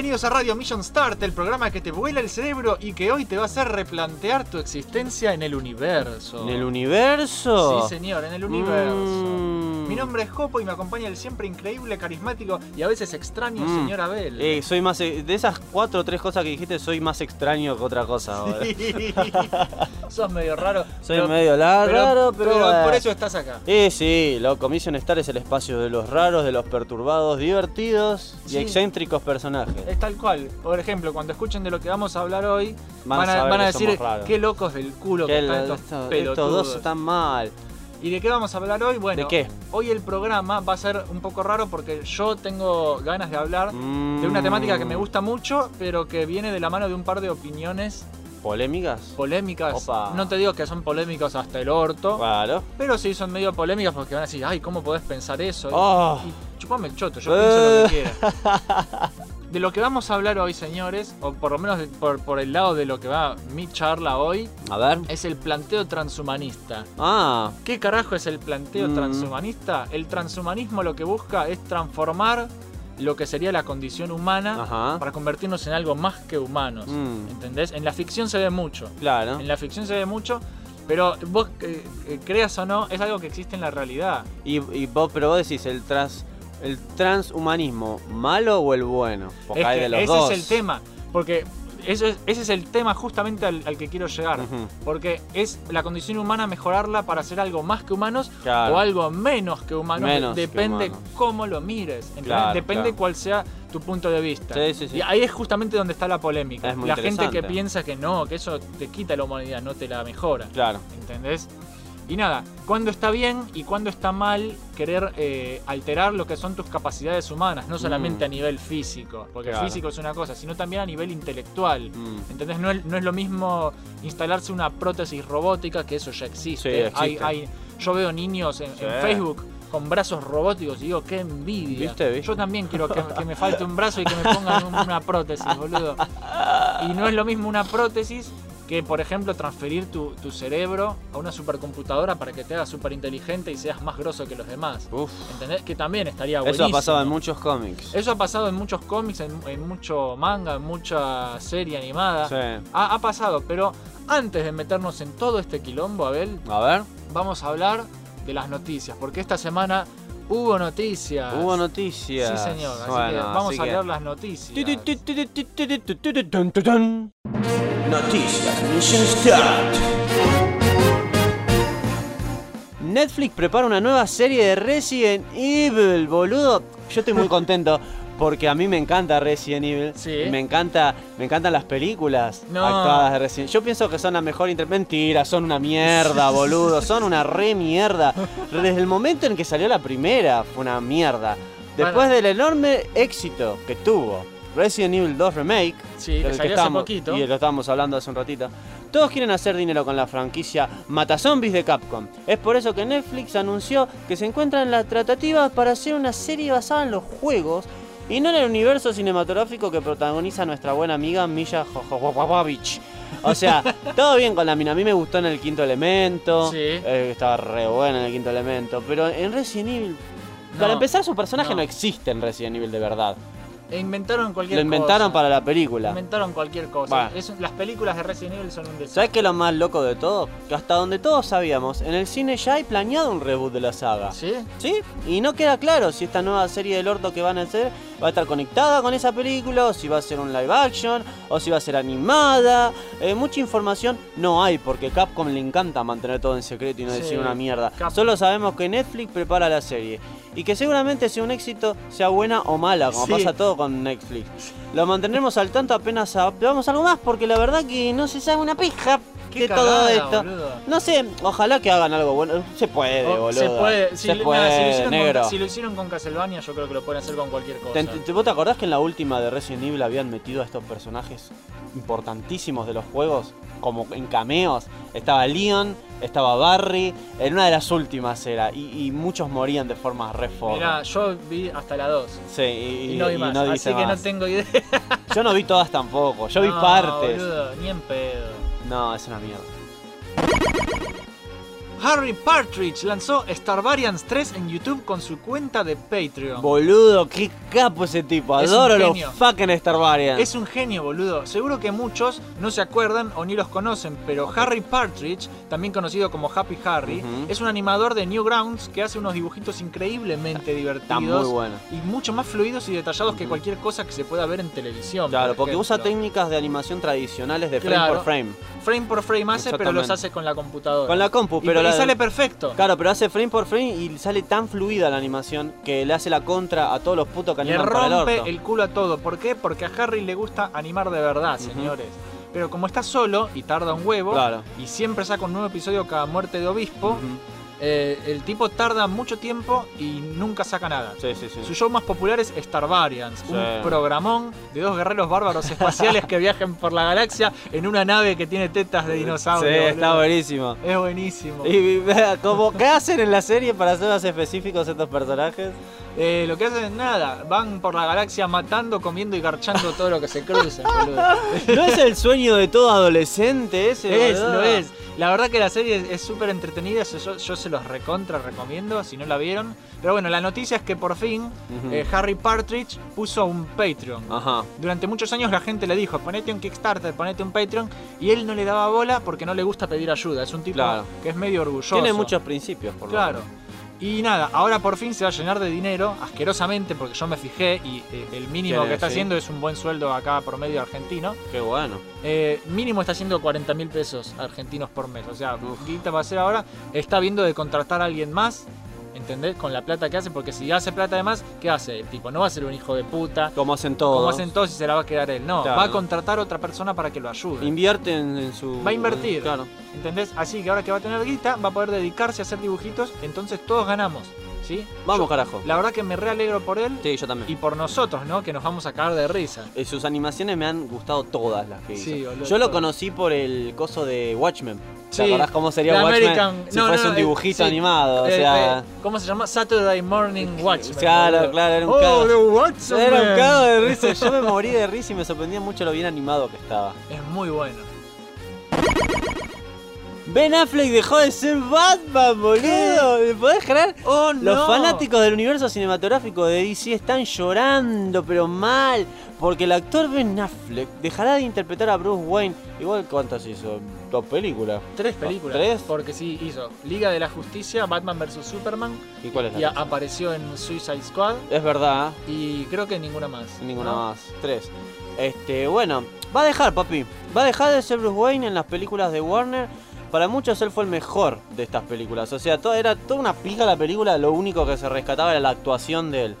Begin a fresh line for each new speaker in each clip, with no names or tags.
Bienvenidos a Radio Mission Start, el programa que te vuela el cerebro y que hoy te va a hacer replantear tu existencia en el universo.
¿En el universo?
Sí, señor, en el universo.
Mm.
Mi nombre es Jopo y me acompaña el siempre increíble, carismático y a veces extraño
Mm.
señor Abel.
Eh, soy más. eh, De esas cuatro o tres cosas que dijiste, soy más extraño que otra cosa ahora.
Sos medio raro.
Soy
pero-
medio la-
pero-
raro, pero.
pero por eso estás acá.
Eh, sí, loco. Mission Star es el espacio de los raros, de los perturbados, divertidos y
Sí.
excéntricos personajes.
Es tal cual. Por ejemplo, cuando escuchen de lo que vamos a hablar hoy,
Van
van
a
a, van a
que
decir qué locos del culo que,
Que
están estos
esto- estos dos están mal.
¿Y de qué vamos a hablar hoy? Bueno,
¿De qué?
hoy el programa va a ser un poco raro porque yo tengo ganas de hablar de una
Mm.
temática que me gusta mucho, pero que viene de la mano de un par de opiniones
¿Polémicas?
polémicas.
Opa.
No te digo que son polémicas hasta el orto,
Claro.
pero sí son medio polémicas porque van a decir, ay, ¿cómo podés pensar eso? Y-
Oh.
Y chupame el choto, yo
Eh.
pienso lo que quiera. De lo que vamos a hablar hoy, señores, o por lo menos de- por, por el lado de lo que va mi charla hoy,
A ver.
es el planteo transhumanista.
Ah,
¿Qué carajo es el planteo
Mm.
transhumanista? El transhumanismo lo que busca es transformar lo que sería la condición humana
ajá.
para convertirnos en algo más que humanos.
Mm.
¿Entendés? En la ficción se ve mucho.
Claro.
En la ficción se ve mucho, pero vos eh, eh, creas o no, es algo que existe en la realidad.
Y, y vos, pero vos decís, el trans, el transhumanismo, ¿malo o el bueno? Porque
Es
hay de los
ese
dos.
es el tema. Porque eso es- ese es el tema justamente al, al que quiero llegar. Porque es la condición humana mejorarla para ser algo más que humanos
Claro.
o algo menos que humanos.
Menos que
Depende
humanos.
cómo lo mires. Depende
claro.
cuál sea tu punto de vista.
Sí, sí, sí.
Y ahí es justamente donde está la polémica. La gente que piensa que no, que eso te quita la humanidad, no te la mejora.
Claro.
¿Entendés? Y nada, cuándo está bien y cuándo está mal querer eh, alterar lo que son tus capacidades humanas, no solamente
Mm.
a nivel físico, porque
Claro.
físico es una cosa, sino también a nivel intelectual.
Mm.
¿Entendés? No es, no es lo mismo instalarse una prótesis robótica, que eso ya existe.
Sí, existe.
Hay, hay- yo veo niños en. Facebook con brazos robóticos y digo, qué envidia.
¿Viste, viste?
Yo también quiero que, que me falte un brazo y que me pongan un- una prótesis, boludo. Y no es lo mismo una prótesis que, por ejemplo, transferir tu, tu cerebro a una supercomputadora para que te haga súper inteligente y seas más grosso que los demás.
Uf.
¿Entendés? Que también estaría
Eso
buenísimo.
ha pasado en muchos cómics.
Eso ha pasado en muchos cómics, en, en mucho manga, en mucha serie animada.
Sí.
Ha, ha pasado, pero antes de meternos en todo este quilombo, Abel,
A ver.
vamos a hablar de las noticias, porque esta semana hubo noticias.
Hubo noticias.
Sí, señor. Así que
Bueno,
vamos
así
a
que-
leer las noticias.
Noticias Mission Start. Netflix prepara una nueva serie de Resident Evil, boludo. Yo estoy muy contento porque a mí me encanta Resident Evil.
Sí.
Y Me encanta, me encantan las películas
No.
actuadas de Resident Yo pienso que son la mejor inter... Mentira, son una mierda, boludo. Son una re mierda. Desde el momento en que salió la primera fue una mierda. Después
Bueno.
del enorme éxito que tuvo Resident Evil 2 Remake,
Sí, que salió hace
estábamos-
poquito.
Y lo estábamos hablando hace un ratito. Todos quieren hacer dinero con la franquicia Matazombies de Capcom. Es por eso que Netflix anunció que se encuentra en la tratativa para hacer una serie basada en los juegos y no en el universo cinematográfico que protagoniza nuestra buena amiga Milla Jovovich. O sea, todo bien con la mina. A mí me gustó en el quinto elemento.
Sí.
eh, estaba re buena en el quinto elemento. Pero en Resident Evil. Para empezar, su personaje
no.
no. existe en Resident Evil de verdad.
E inventaron cualquier
Lo inventaron
cosa.
para la película.
Inventaron cualquier cosa.
Bueno.
Es- las películas de Resident Evil son un desastre.
¿Sabes qué es lo más loco de todo? Que hasta donde todos sabíamos, en el cine ya hay planeado un reboot de la saga.
¿Sí?
¿Sí? Y no queda claro si esta nueva serie del orto que van a hacer va a estar conectada con esa película, o si va a ser un live action, o si va a ser animada. Eh, mucha información no hay, porque Capcom le encanta mantener todo en secreto y no
Sí,
decir una mierda.
Capcom.
Solo sabemos que Netflix prepara la serie. Y que seguramente sea un éxito, sea buena o mala, como
Sí.
pasa todo con Netflix. Lo mantendremos al tanto apenas veamos algo más, porque la verdad que no se sabe una pija
Qué
de todo esto.
boludo.
No sé, ojalá que hagan algo bueno. Se puede,
O-
boludo.
se puede. Si,
Se
nada,
puede,
si lo hicieron
negro.
Con, si lo hicieron con Castlevania, yo creo que lo pueden hacer con cualquier cosa.
¿Te, te- ¿Vos te acordás que en la última de Resident Evil habían metido a estos personajes importantísimos de los juegos? Como en cameos. Estaba Leon, estaba Barry. En una de las últimas era. Y, y muchos morían de forma re forra.
Mirá, yo vi hasta la 2.
Sí, y,
Y, no vi más.
no
así que no tengo idea.
Yo no vi todas tampoco. Yo vi partes.
Boludo, ni en pedo.
No, es una mierda.
Harry Partridge lanzó Starbarians 3 en YouTube con su cuenta de Patreon.
Boludo, qué capo ese tipo.
Es
Adoro los
genio.
fucking Starbarians.
Es un genio, boludo. Seguro que muchos no se acuerdan o ni los conocen, pero Harry Partridge, también conocido como Happy Harry, es un animador de Newgrounds que hace unos dibujitos increíblemente divertidos.
Muy bueno.
Y mucho más fluidos y detallados que cualquier cosa que se pueda ver en televisión.
Claro,
por
porque usa técnicas de animación tradicionales de frame
Claro.
por frame.
Frame por frame hace, pero los hace con la computadora.
Con la compu, pero
y,
la-
sale perfecto.
Claro, pero hace frame por frame y sale tan fluida la animación que le hace la contra a todos los putos que
Le
animan para el
rompe el culo a todo. ¿Por qué? Porque a Harry le gusta animar de verdad, señores. Pero como está solo y tarda un huevo,
Claro.
y siempre saca un nuevo episodio cada muerte de obispo. Eh, el tipo tarda mucho tiempo y nunca saca nada.
Sí, sí, sí.
Su show más popular es Starbarians,
Sí.
un programón de dos guerreros bárbaros espaciales que viajan por la galaxia en una nave que tiene tetas de
Sí,
dinosaurio.
está
boludo.
buenísimo.
Es buenísimo.
Y y como, ¿qué hacen en la serie para ser más específicos estos personajes?
Eh, lo que hacen es nada, van por la galaxia matando, comiendo y garchando todo lo que se boludo.
¿No es el sueño de todo adolescente ese?
Es, lo es. La verdad que la serie es- súper entretenida, yo, yo- se los recontra recomiendo si no la vieron. Pero bueno, la noticia es que por fin eh, Harry Partridge puso un Patreon.
Ajá.
Durante muchos años la gente le dijo, ponete un Kickstarter, ponete un Patreon, y él no le daba bola porque no le gusta pedir ayuda. Es un tipo
Claro.
que es medio orgulloso.
Tiene muchos principios, por lo
Claro.
menos.
Y nada, ahora por fin se va a llenar de dinero, asquerosamente, porque yo me fijé y eh, el mínimo que está
sí.
haciendo es un buen sueldo acá por medio argentino.
Qué bueno.
Eh, mínimo está haciendo 40 mil pesos argentinos por mes. O sea,
Uf.
guita va a ser ahora. Está viendo de contratar a alguien más, ¿entendés? Con la plata que hace, porque si hace plata de más, ¿qué hace? El tipo no va a ser un hijo de puta.
Como hacen todos.
Como hacen todos y se la va a quedar él. No,
Claro.
va a contratar a otra persona para que lo ayude.
Invierte en, en su.
Va a invertir.
Claro.
¿Entendés? Así que ahora que va a tener guita, va a poder dedicarse a hacer dibujitos. Entonces todos ganamos. ¿Sí?
Vamos,
Yo-
carajo.
La verdad que me realegro por él
Sí, yo también.
y por nosotros, ¿no? Que nos vamos a cagar de risa.
Eh, Sus animaciones me han gustado todas las que hizo.
Sí, boludo,
Yo lo conocí por el coso de Watchmen.
Sí,
¿Te acordás cómo sería
la
Watchmen
American-
si
no,
fuese
no,
un
eh,
dibujito animado? O
Eh,
sea,
eh, ¿Cómo se llama? Saturday Morning Watchmen.
Claro, claro, era un
oh,
cago.
The Watchmen.
era un cago de risa. Yo me morí de risa y me sorprendía mucho lo bien animado que estaba.
Es muy bueno.
Ben Affleck dejó de ser Batman, boludo. ¿Me podés creer?
Oh,
Los
no.
fanáticos del universo cinematográfico de DC están llorando, pero mal, porque el actor Ben Affleck dejará de interpretar a Bruce Wayne. Igual, ¿cuántas hizo? ¿Dos películas?
Tres películas.
¿Tres?
Porque sí, hizo Liga de la Justicia, Batman vs. Superman.
¿Y cuál es
Y
la
a- apareció en Suicide Squad.
Es verdad,
Y creo que ninguna más.
ninguna
¿no?
más. Tres. Este, bueno, va a dejar, papi. Va a dejar de ser Bruce Wayne en las películas de Warner. Para muchos él fue el mejor de estas películas. O sea, todo, era toda una pija la película, lo único que se rescataba era la actuación de él.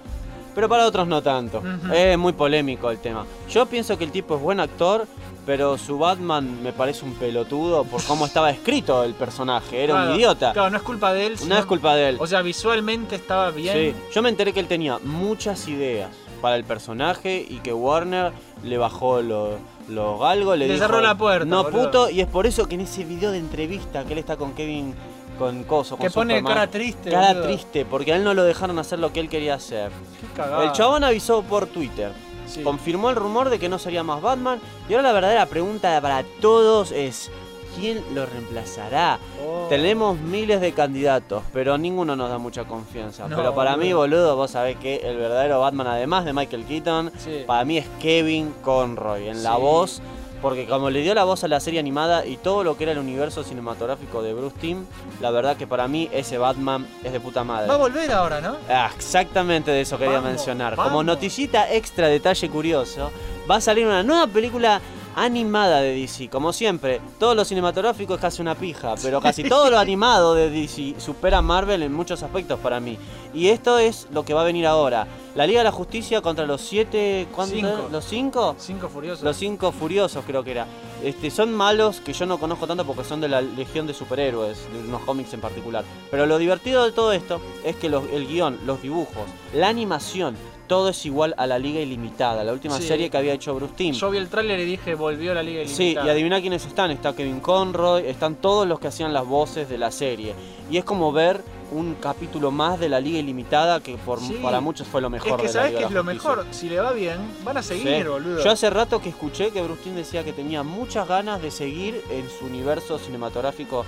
Pero para otros no tanto. Es muy polémico el tema. Yo pienso que el tipo es buen actor, pero su Batman me parece un pelotudo por cómo estaba escrito el personaje. Era
Claro,
un idiota.
Claro, no es culpa de él.
No es culpa de él.
O sea, visualmente estaba bien.
Sí, yo me enteré que él tenía muchas ideas para el personaje y que Warner le bajó los lo galgos, le,
Le
dijo,
cerró la puerta,
No
boludo".
puto, y es por eso que en ese video de entrevista que él está con Kevin, con Coso, con
Que pone
Superman,
cara triste.
cara
boludo.
triste, porque a él no lo dejaron hacer lo que él quería hacer.
Qué.
El chabón avisó por Twitter,
Sí.
confirmó el rumor de que no sería más Batman, y ahora la verdadera pregunta para todos es, ¿quién lo reemplazará?
Oh.
Tenemos miles de candidatos, pero ninguno nos da mucha confianza.
No,
pero para mí,
boludo.
vos sabés que el verdadero Batman, además de Michael Keaton,
Sí.
para mí es Kevin Conroy en la voz. Porque como le dio la voz a la serie animada y todo lo que era el universo cinematográfico de Bruce Timm, la verdad que para mí ese Batman es de puta madre.
Va a volver ahora, ¿no?
Ah, exactamente de eso quería
Vamos,
mencionar.
vamos.
Como noticita extra detalle curioso, va a salir una nueva película animada de DC. Como siempre, todos los cinematográficos es casi una pija, pero casi todo lo animado de DC supera a Marvel en muchos aspectos para mí. Y esto es lo que va a venir ahora. La Liga de la Justicia contra los siete... ¿Cuántos?
Cinco.
¿Los cinco?
Cinco furiosos.
Los cinco furiosos creo que era. Este, son malos que yo no conozco tanto porque son de la legión de superhéroes, de unos cómics en particular. Pero lo divertido de todo esto es que los- el guion, los dibujos, la animación, todo es igual a la Liga Ilimitada, la última
Sí.
serie que había hecho Bruce Timm.
Yo vi el tráiler y dije, volvió la Liga
Sí,
Ilimitada.
y adivina quiénes están. Está Kevin Conroy, están todos los que hacían las voces de la serie. Y es como ver un capítulo más de la Liga Ilimitada que por,
Sí.
para muchos fue lo mejor
Es que
de la
sabes
Liga
que es lo mejor. Si le va bien, van a seguir,
Sí.
boludo.
Yo hace rato que escuché que Bruce Timm decía que tenía muchas ganas de seguir en su universo cinematográfico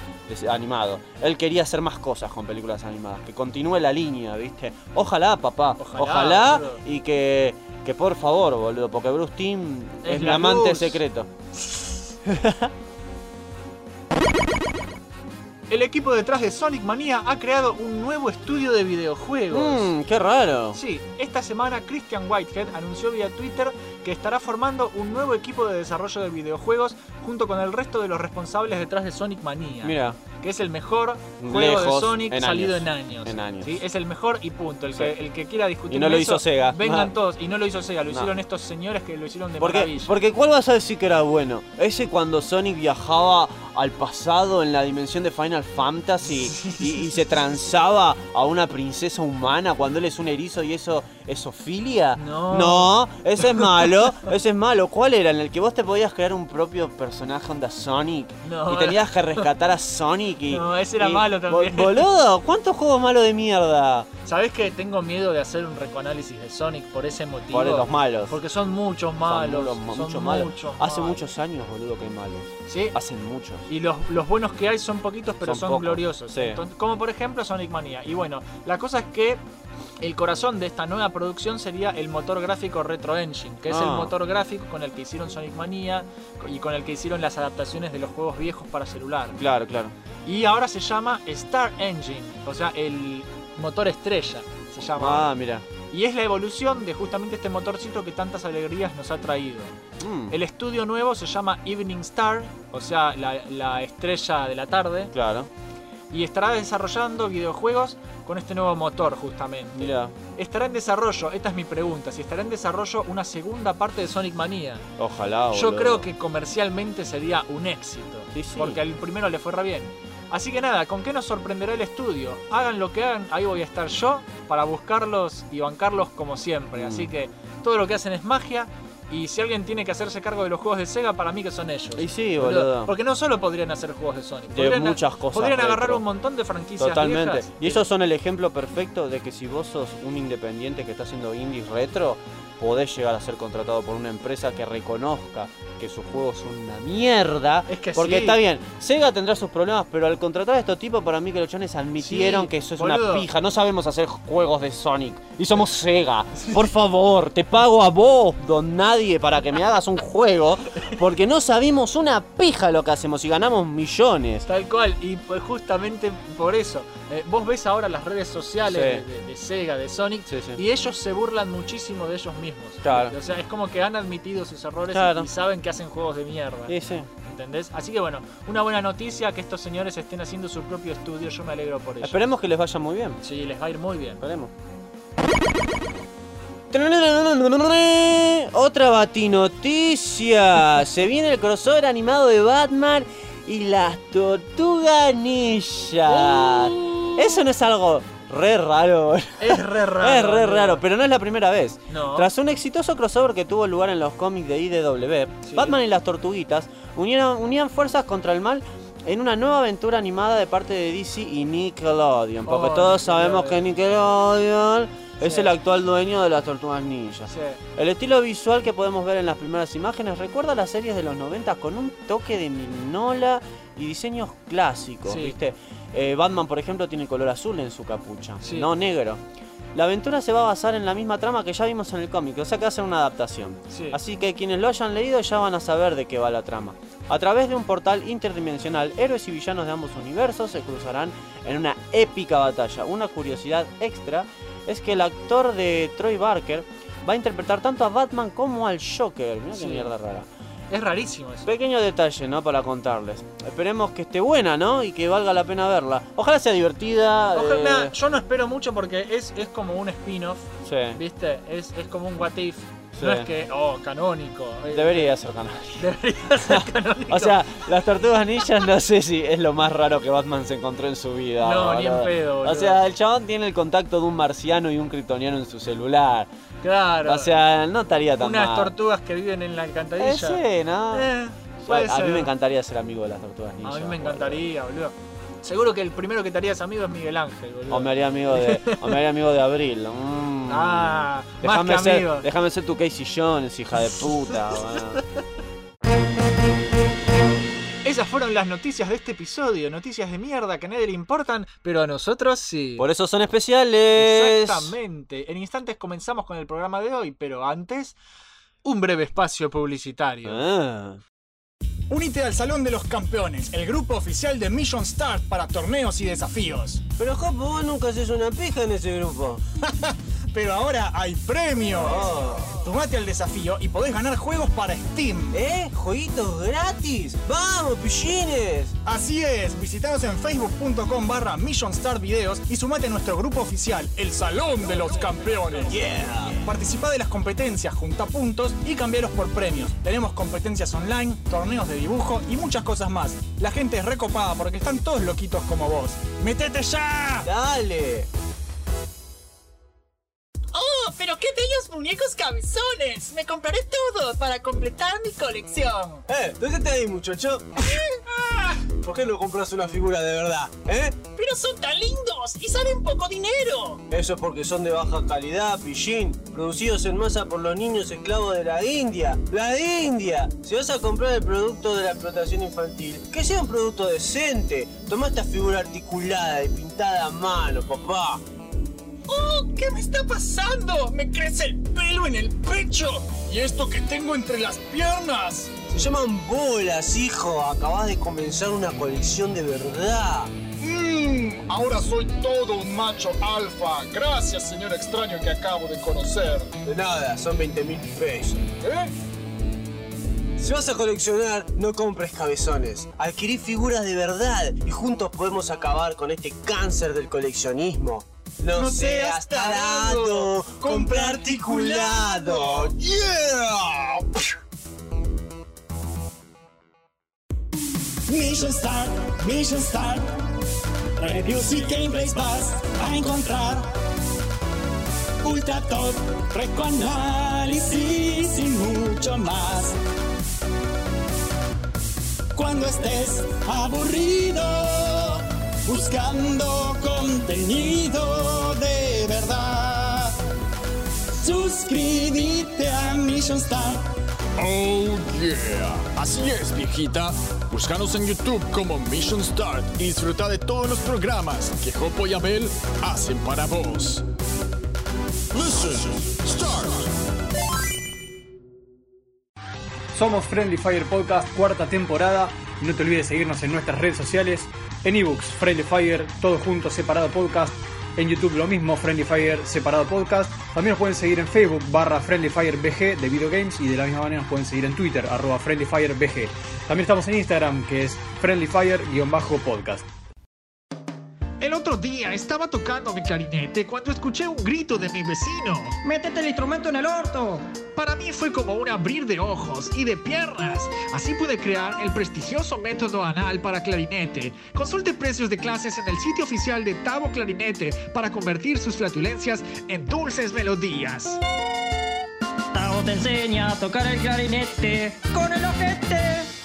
animado. Él quería hacer más cosas con películas animadas, que continúe la línea, ¿viste? Ojalá, papá.
Ojalá,
y que, que por favor, boludo, porque Bruce Timm
Es
es, mi
la
amante secreto.
El equipo detrás de Sonic Mania ha creado un nuevo estudio de videojuegos.
Mmm, qué raro.
Sí, esta semana Christian Whitehead anunció vía Twitter que estará formando un nuevo equipo de desarrollo de videojuegos junto con el resto de los responsables detrás de Sonic Mania,
Mira,
que es el mejor juego de Sonic
en
salido
años.
en años.
En años.
¿sí? Es el mejor y punto. El,
Sí.
que, el que quiera discutir
Y no lo
eso,
hizo Sega.
Vengan todos. Y no lo hizo Sega, lo
No.
hicieron estos señores que lo hicieron de
porque,
maravilla.
porque ¿cuál vas a decir que era bueno? Ese cuando Sonic viajaba al pasado en la dimensión de Final Fantasy y, y se transaba a una princesa humana cuando él es un erizo y eso es Ophelia.
No.
No, ese es malo, ese es malo. ¿Cuál era? En el que vos te podías crear un propio personaje onda Sonic
No,
y tenías que rescatar a Sonic y...
No, ese era
y-
malo también.
Bol- Boludo, ¿cuántos juegos malos de mierda?
¿Sabés que tengo miedo de hacer un recoanálisis de Sonic por ese motivo?
Por los malos.
Porque son muchos
Son
malos.
mucho-
son
mucho malos.
muchos
Hace
malos.
muchos años, boludo, que hay malos.
Sí,
Hacen muchos.
Y los, los buenos que hay son poquitos, pero
Son
son,
pocos,
gloriosos.
sí.
Entonces, como por ejemplo Sonic Mania. Y bueno, la cosa es que el corazón de esta nueva producción sería el motor gráfico Retro Engine, que es el
Ah.
motor gráfico con el que hicieron Sonic Mania y con el que hicieron las adaptaciones de los juegos viejos para celular.
Claro, claro.
Y ahora se llama Star Engine, o sea, el motor estrella se llama.
Ah, mira.
Y es la evolución de justamente este motorcito que tantas alegrías nos ha traído.
Mm,
El estudio nuevo se llama Evening Star, o sea, la, la estrella de la tarde,
Claro.
y estará desarrollando videojuegos con este nuevo motor justamente.
Mira.
Estará en desarrollo, esta es mi pregunta, si estará en desarrollo una segunda parte de Sonic Mania.
Ojalá,
Yo
boludo.
creo que comercialmente sería un éxito,
Sí, sí.
porque al primero le fue re bien. Así que nada, ¿con qué nos sorprenderá el estudio? Hagan lo que hagan, ahí voy a estar yo para buscarlos y bancarlos como siempre.
Mm.
Así que todo lo que hacen es magia. Y si alguien tiene que hacerse cargo de los juegos de Sega, para mí que son ellos.
Y sí,
Boludo. Porque no solo podrían hacer juegos de Sonic,
De
podrían,
muchas cosas
podrían agarrar un montón de franquicias
Totalmente.
viejas.
Y ellos son el ejemplo perfecto de que si vos sos un independiente que está haciendo indies retro, podés llegar a ser contratado por una empresa que reconozca que sus juegos son una mierda.
Es que
Porque
sí.
está bien, Sega tendrá sus problemas, pero al contratar a estos tipos, para mí que los chones admitieron
Sí,
que eso es
boludo.
una pija. No sabemos hacer juegos de Sonic. Y somos Sega. Por favor, te pago a vos, don nadie, para que me hagas un juego. Porque no sabemos una pija lo que hacemos y ganamos millones.
Tal cual, y pues justamente por eso. eh, vos ves ahora las redes sociales
Sí.
de, de- de Sega, de Sonic,
Sí, sí.
y ellos se burlan muchísimo de ellos mismos.
Claro.
O sea, es como que han admitido sus errores
Claro.
y, saben que hacen juegos de mierda.
Sí, sí.
¿Entendés? Así que bueno, una buena noticia que estos señores estén haciendo su propio estudio, yo me alegro por ello.
Esperemos que les vaya muy bien.
Sí, les va a ir muy bien.
Esperemos. Otra batinoticia. Se viene el crossover animado de Batman y las tortugas ninja.
Uh.
Eso no es algo re raro.
Es re raro.
es re raro, pero no es la primera vez.
No.
Tras un exitoso crossover que tuvo lugar en los cómics de IDW,
Sí.
Batman y las Tortuguitas unieron, unían fuerzas contra el mal en una nueva aventura animada de parte de DC y Nickelodeon. Porque
Oh,
todos sabemos que
Nickelodeon.
Es el actual dueño de las Tortugas Ninja. El estilo visual que podemos ver en las primeras imágenes recuerda a las series de los 90 con un toque de minola y diseños clásicos. ¿viste? Eh, Batman, por ejemplo, tiene color azul en su capucha, no negro. La aventura se va a basar en la misma trama que ya vimos en el cómic, o sea que va a ser una adaptación.
Sí.
Así que quienes lo hayan leído ya van a saber de qué va la trama. A través de un portal interdimensional, héroes y villanos de ambos universos se cruzarán en una épica batalla. Una curiosidad extra es que el actor de Troy Barker va a interpretar tanto a Batman como al Joker. Mirá
Sí.
qué mierda rara.
Es rarísimo eso.
Pequeño detalle, ¿no? Para contarles. Esperemos que esté buena, ¿no? Y que valga la pena verla. Ojalá sea divertida.
Ojalá,
eh,
yo no espero mucho porque es, es como un spin-off,
sí.
¿viste? Es, es como un what if.
Sí.
No es que, oh, canónico. Eh,
Debería ser canal.
Debería ser canónico.
O sea, las tortugas ninjas no sé si es lo más raro que Batman se encontró en su vida.
No, ni en
boludo.
pedo, boludo.
O sea, el chabón tiene el contacto de un marciano y un kryptoniano en su celular.
claro.
O sea, no estaría tan
unas
mal.
tortugas que viven en la
Eh,
alcantarilla.
sí, ¿no?
Eh, puede
a mí
ser.
me encantaría ser amigo de las tortugas ninjas.
A mí me
boludo.
encantaría, boludo. Seguro que el primero que te harías amigo es Miguel Ángel, boludo.
O me haría amigo de, o me haría amigo de Abril. Mm.
Ah,
déjame
más que
ser,
amigo.
déjame ser tu Casey Jones, hija de puta.
Esas fueron las noticias de este episodio. Noticias de mierda que a nadie le importan, pero a nosotros sí.
Por eso son especiales.
Exactamente. En instantes comenzamos con el programa de hoy, pero antes, un breve espacio publicitario.
Ah.
Únete al Salón de los Campeones, el grupo oficial de Mission Start para torneos y desafíos.
Pero Jopo, vos nunca haces una pija en ese grupo.
Pero ahora hay premios. Tomate al desafío y podés ganar juegos para Steam.
¿Eh? ¿Jueguitos gratis? ¡Vamos, pillines!
Así es, visitanos en facebook.com barra Videos y sumate a nuestro grupo oficial, el Salón de los Campeones.
Yeah.
Participá de las competencias, junta puntos y cambiaros por premios. Tenemos competencias online, torneos de dibujo y muchas cosas más. La gente es recopada porque están todos loquitos como vos. ¡Metete ya!
Dale.
¡Oh, pero qué bellos muñecos cabezones! Me compraré todo para completar mi colección.
Eh, ¿dónde te ahí, muchacho? ¿Por qué no compras una figura de verdad? ¿Eh?
Pero son tan lindos y salen poco dinero.
Eso es porque son de baja calidad, pillín. Producidos en masa por los niños esclavos de la India. ¡La India! Si vas a comprar el producto de la explotación infantil, que sea un producto decente. Toma esta figura articulada y pintada a mano, papá.
¡Oh! ¿Qué me está pasando? Me crece el pelo en el pecho. ¿Y esto que tengo entre las piernas?
Se llaman bolas, hijo. Acabas de comenzar una colección de verdad.
Mmm, ahora soy todo un macho alfa. Gracias, señor extraño que acabo de conocer.
De nada, son 20 mil pesos.
¿Eh?
Si vas a coleccionar, no compres cabezones. Adquirí figuras de verdad y juntos podemos acabar con este cáncer del coleccionismo. No,
No
seas tarado, compra articulado.
¡Yeah! Mission Start, Mission Start. Reviews y gameplays vas a encontrar. Ultra top, recoanálisis y mucho más. Cuando estés aburrido, buscando contenido de verdad. Suscríbete a Mission Start.
Oh yeah, así es viejita. Búscanos en YouTube como Mission Start y disfruta de todos los programas que Jopo y Abel hacen para vos. Listen, start.
Somos Friendly Fire Podcast, cuarta temporada. No te olvides seguirnos en nuestras redes sociales. En ebooks, Friendly Fire, todo junto, separado podcast. En YouTube lo mismo, Friendly Fire, separado podcast. También nos pueden seguir en Facebook, barra Friendly Fire BG de videogames. Y de la misma manera nos pueden seguir en Twitter, arroba Friendly Fire BG. También estamos en Instagram, que es Friendly Fire-podcast.
El otro día estaba tocando mi clarinete cuando escuché un grito de mi vecino.
¡Métete el instrumento en el orto!
Para mí fue como un abrir de ojos y de piernas. Así pude crear el prestigioso método anal para clarinete. Consulte precios de clases en el sitio oficial de Tavo Clarinete para convertir sus flatulencias en dulces melodías.
Tao te enseña a tocar el clarinete con el ojete.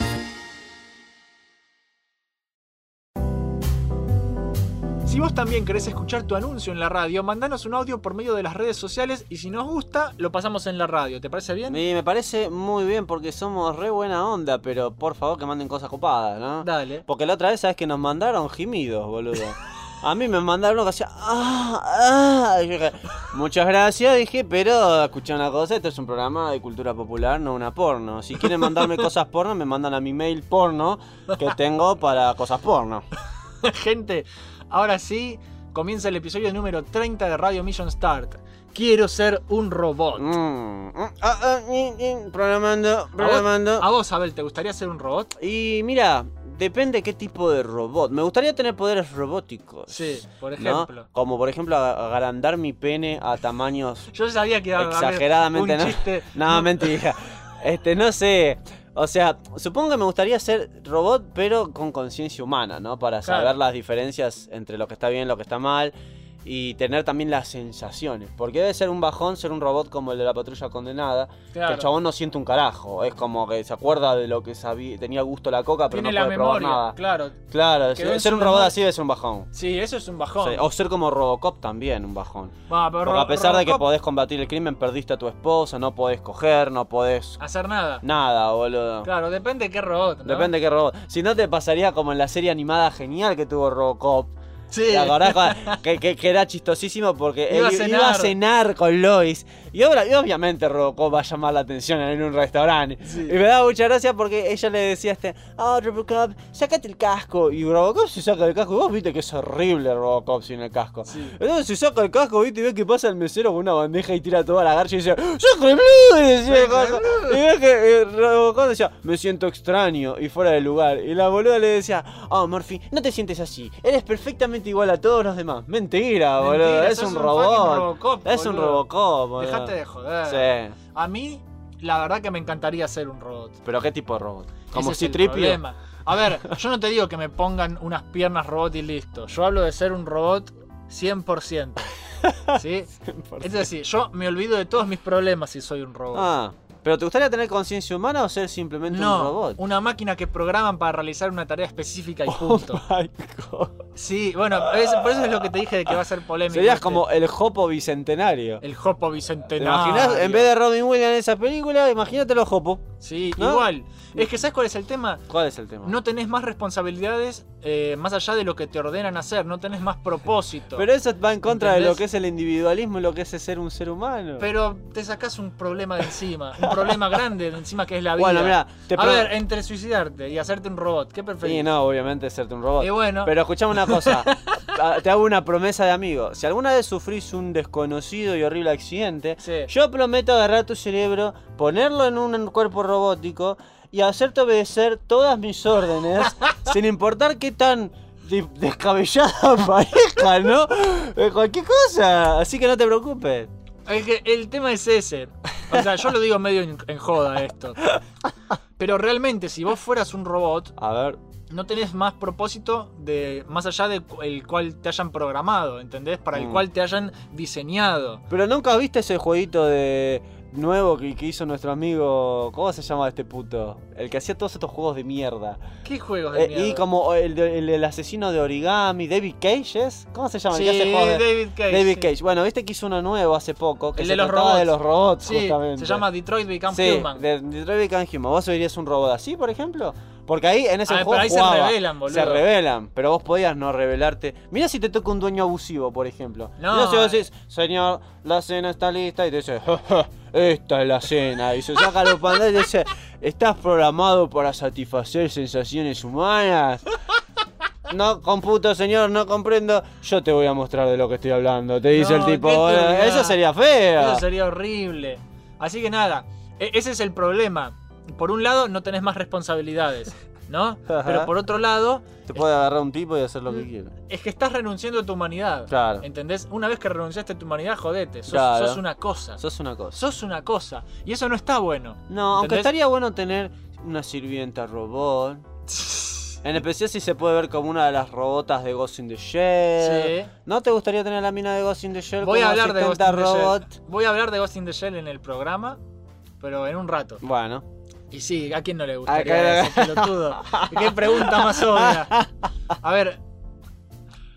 Vos también querés escuchar tu anuncio en la radio, mandanos un audio por medio de las redes sociales y si nos gusta, lo pasamos en la radio. ¿Te parece bien?
Me parece muy bien porque somos re buena onda, pero por favor que manden cosas copadas, ¿no?
Dale.
Porque la otra vez, ¿sabes que nos mandaron gemidos, boludo? A mí me mandaron uno que hacía. ¡Ah! ¡Ah! Dije, Muchas gracias, dije, pero escuché una cosa: esto es un programa de cultura popular, no una porno. Si quieren mandarme cosas porno, me mandan a mi mail porno que tengo para cosas porno.
Gente, ahora sí, comienza el episodio número 30 de Radio Mission Start. Quiero ser un robot.
Mm, mm, ah, ah, programando,
¿A vos,
programando.
a vos, Abel, ¿te gustaría ser un robot?
Y mira, depende qué tipo de robot. Me gustaría tener poderes robóticos.
Sí, por
¿no?
ejemplo.
Como por ejemplo ag- agrandar mi pene a tamaños
Yo sabía que iba a
exageradamente,
un
¿no?
chiste.
No, mentira. Este, no sé. O sea, supongo que me gustaría ser robot, pero con conciencia humana, ¿no? Para saber las diferencias entre lo que está bien y lo que está mal. Y tener también las sensaciones. Porque debe ser un bajón ser un robot como el de la patrulla condenada. Que el chabón no siente un carajo. Es como que se acuerda de lo que sabía, tenía gusto la coca, pero
Tiene
no
la
puede probar
memoria,
nada.
claro.
Claro, ser
su
un robot
memoria.
así debe ser un bajón.
Sí, eso es un bajón.
Sí, O ser como Robocop también, un bajón.
Pero
Porque a pesar de que podés combatir el crimen, perdiste a tu esposa, no podés coger, no podés
Hacer nada.
nada, boludo.
Claro, depende de qué robot, ¿no?
Depende de qué robot. Si no te pasaría como en la serie animada genial que tuvo Robocop.
Sí.
¿Te acordás? Que, que- que era chistosísimo porque
Iba
él
a
iba a
cenar.
con Lois. Y, y obviamente Robocop va a llamar la atención en un restaurante. Y me daba mucha gracia porque ella le decía a este, ah, Robocop, sácate el casco. Y Robocop se saca el casco. Y vos viste que es horrible Robocop sin el casco. Entonces se saca el casco, viste, y ve que pasa el mesero con una bandeja y tira toda la garcha y dice, ¡Sacre Blue! Y decía. Y ve que eh, Robocop decía, me siento extraño y fuera de lugar. Y la boluda le decía, oh, Murphy, no te sientes así. Eres perfectamente igual a todos los demás. Mentira, boludo. Es un
un
robot.
Robocop,
es un. Robocop, boludo.
Dejate de joder.
Sí.
A mí, la verdad que me encantaría ser un robot.
Pero ¿qué tipo de robot? Como
Ese es el
C-3PO.
problema. A ver, yo no te digo que me pongan unas piernas robot y listo. Yo hablo de ser un robot 100%. ¿Sí? Es decir, yo me olvido de todos mis problemas si soy un robot.
Ah, ¿pero te gustaría tener conciencia humana o ser simplemente un
no,
robot?
una máquina que programan para realizar una tarea específica y punto.
Oh my God.
Sí, bueno, es- por eso es lo que te dije de que va a ser polémico.
Serías como el Jopo bicentenario.
el Jopo
¿Te
Bicentenario.
imaginas? En vez de Robin Williams en esa película, imagínate los Jopo.
Sí,
¿No?
igual. Es que ¿sabes cuál es el tema?
¿Cuál es el tema?
No tenés más responsabilidades eh, más allá de lo que te ordenan hacer, no tenés más propósito.
Pero eso va en contra de lo que es el individualismo y lo que es ser un ser humano.
Pero te sacás un problema de encima, un problema grande de encima que es la vida.
Bueno, mira, te
A ver, entre suicidarte y hacerte un robot, ¿qué preferís?
Sí, no, obviamente serte un robot.
Y bueno.
Pero escuchame una cosa. Te hago una promesa de amigo. Si alguna vez sufrís un desconocido y horrible accidente,
Sí.
yo prometo agarrar tu cerebro, ponerlo en un cuerpo robótico y hacerte obedecer todas mis órdenes, sin importar qué tan de- descabellada parezca, ¿no? Eh, cualquier cosa. Así que no te preocupes.
Es que el tema es ese. O sea, yo lo digo medio en, en joda esto. Pero realmente, si vos fueras un robot,
A ver.
no tenés más propósito de más allá del el cual te hayan programado, ¿entendés? Para el
Mm.
cual te hayan diseñado.
Pero nunca viste ese jueguito de nuevo que, que hizo nuestro amigo. ¿Cómo se llama este puto? El que hacía todos estos juegos de mierda.
¿Qué juegos de
Eh,
mierda?
y como el, el asesino de origami, David Cage, ¿es? ¿Cómo se llama?
Sí,
el que hace juegos de-
David Cage.
David
sí.
Cage. Bueno, viste que hizo uno nuevo hace poco. Que
El
se
de los robots.
de los robots,
Sí,
justamente.
se llama Detroit Become Human.
de Detroit Become Human. ¿Vos serías un robot así, por ejemplo? Porque ahí en ese
Ah,
juego
pero ahí se revelan, boludo.
Se revelan, pero vos podías no revelarte. Mira si te toca un dueño abusivo, por ejemplo.
No,
Mirá si vos decís, señor, la cena está lista, y te dice, "Ja, ja, esta es la cena. Y se saca los pantalones y dice, ¿estás programado para satisfacer sensaciones humanas? No computo, señor, no comprendo. Yo te voy a mostrar de lo que estoy hablando. Te dice
No,
el tipo,
¿qué te
"Bueno,
olvidás?
eso sería feo.
Eso sería horrible. Así que nada, e- ese es el problema. Por un lado, no tenés más responsabilidades, ¿no?
Ajá.
Pero por otro lado,
Te puede agarrar un tipo y hacer lo que quiera.
es que estás renunciando a tu humanidad.
Claro.
¿Entendés? Una vez que renunciaste a tu humanidad, jodete. Sos,
Claro.
sos una cosa.
Sos una cosa.
Sos una cosa. Y eso no está bueno.
No, aunque estaría bueno tener una sirvienta robot. En especial si se puede ver como una de las robotas de Ghost in the Shell.
Sí.
¿No te gustaría tener la mina de Ghost in the Shell
Voy a
como
hablar de Ghost in the
robot?
Shell. Voy a hablar de Ghost in the Shell en el programa, pero en un rato.
Bueno.
Y sí, ¿a quién no le
Acá-
gustaría eso, pelotudo? ¿Qué pregunta más obvia? A ver,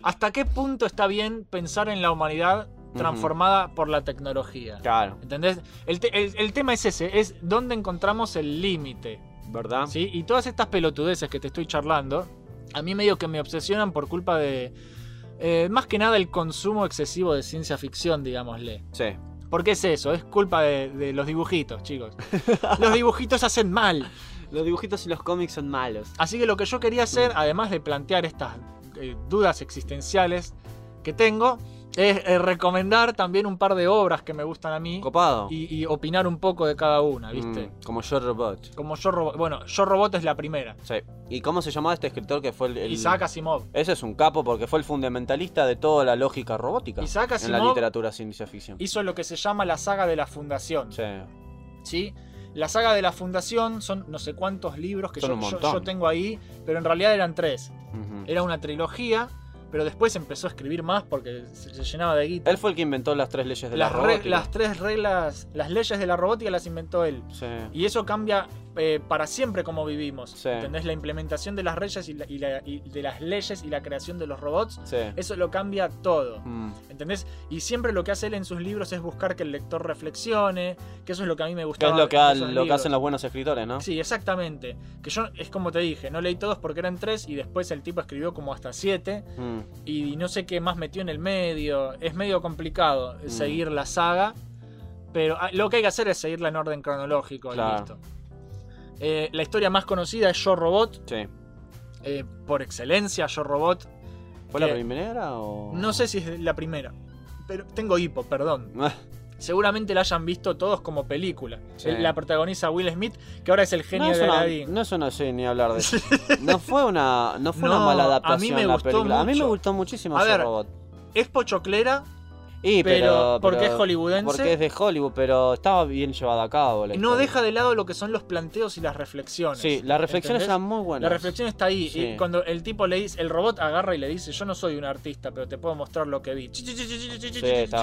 ¿hasta qué punto está bien pensar en la humanidad transformada por la tecnología?
Claro,
¿Entendés? El, te- el- el tema es ese, es dónde encontramos el límite.
¿verdad?
¿Sí? Y todas estas pelotudeces que te estoy charlando, a mí medio que me obsesionan por culpa de... eh, más que nada el consumo excesivo de ciencia ficción, digámosle.
Sí.
¿Por qué es eso? Es culpa de, de los dibujitos, chicos. Los dibujitos hacen mal.
Los dibujitos y los cómics son malos.
Así que lo que yo quería hacer, además de plantear estas eh, dudas existenciales que tengo, es recomendar también un par de obras que me gustan a mí
Copado.
y, y opinar un poco de cada una, ¿viste?
Mm, como Yo Robot.
Como yo robot. Bueno, yo robot es la primera.
Sí. ¿Y cómo se llamaba este escritor que fue el. el-
Isaac Asimov.
Ese es un capo porque fue el fundamentalista de toda la lógica robótica
Isaac
en la
Asimov
literatura ciencia ficción.
hizo lo que se llama la saga de la fundación.
Sí.
¿sí? La saga de la fundación son no sé cuántos libros que yo, tengo ahí, pero en realidad eran tres. Era una trilogía pero después empezó a escribir más porque se, llenaba de guita.
Él fue el que inventó las tres leyes de
las,
la
re-
robótica.
las tres reglas, las leyes de la robótica las inventó él.
Sí.
Y eso cambia eh, para siempre como vivimos.
Sí.
¿Entendés? La implementación de las leyes y, la- y la- y de las leyes y la creación de los robots,
Sí.
eso lo cambia todo.
Mm.
¿Entendés? Y siempre lo que hace él en sus libros es buscar que el lector reflexione, que eso es lo que a mí me gusta.
es lo que, ha- lo que hacen los buenos escritores, ¿no?
Sí, exactamente. Que yo, es como te dije, no leí todos porque eran tres y después el tipo escribió como hasta siete
Mm.
y no sé qué más metió en el medio. Es medio complicado
Mm.
seguir la saga, pero ah, lo que hay que hacer es seguirla en orden cronológico y listo. Eh, la historia más conocida es Yo Robot,
Sí.
eh, por excelencia, Yo Robot.
¿Fue la
que-
primera o.?
No sé si es la primera, pero tengo hipo, perdón. Seguramente la hayan visto todos como película.
Sí.
La protagoniza Will Smith, que ahora es el genio
no, es
de
una,
Aladdin.
no es una sí, ni hablar de eso. No fue una, no fue
No,
una mala
a mí
adaptación
me
la
gustó
película. A mí me gustó muchísimo
A
ese
ver,
robot.
Es pochoclera,
Y,
pero,
pero,
porque
pero-
es hollywoodense.
Porque es de Hollywood, pero estaba bien llevada a cabo. La
no deja de lado lo que son los planteos y las reflexiones.
Sí, las reflexiones
¿entendés?
eran muy buenas.
La reflexión está ahí.
Sí.
Y cuando el tipo le dice, el robot agarra y le dice, yo no soy un artista, pero te puedo mostrar lo que vi.
Sí,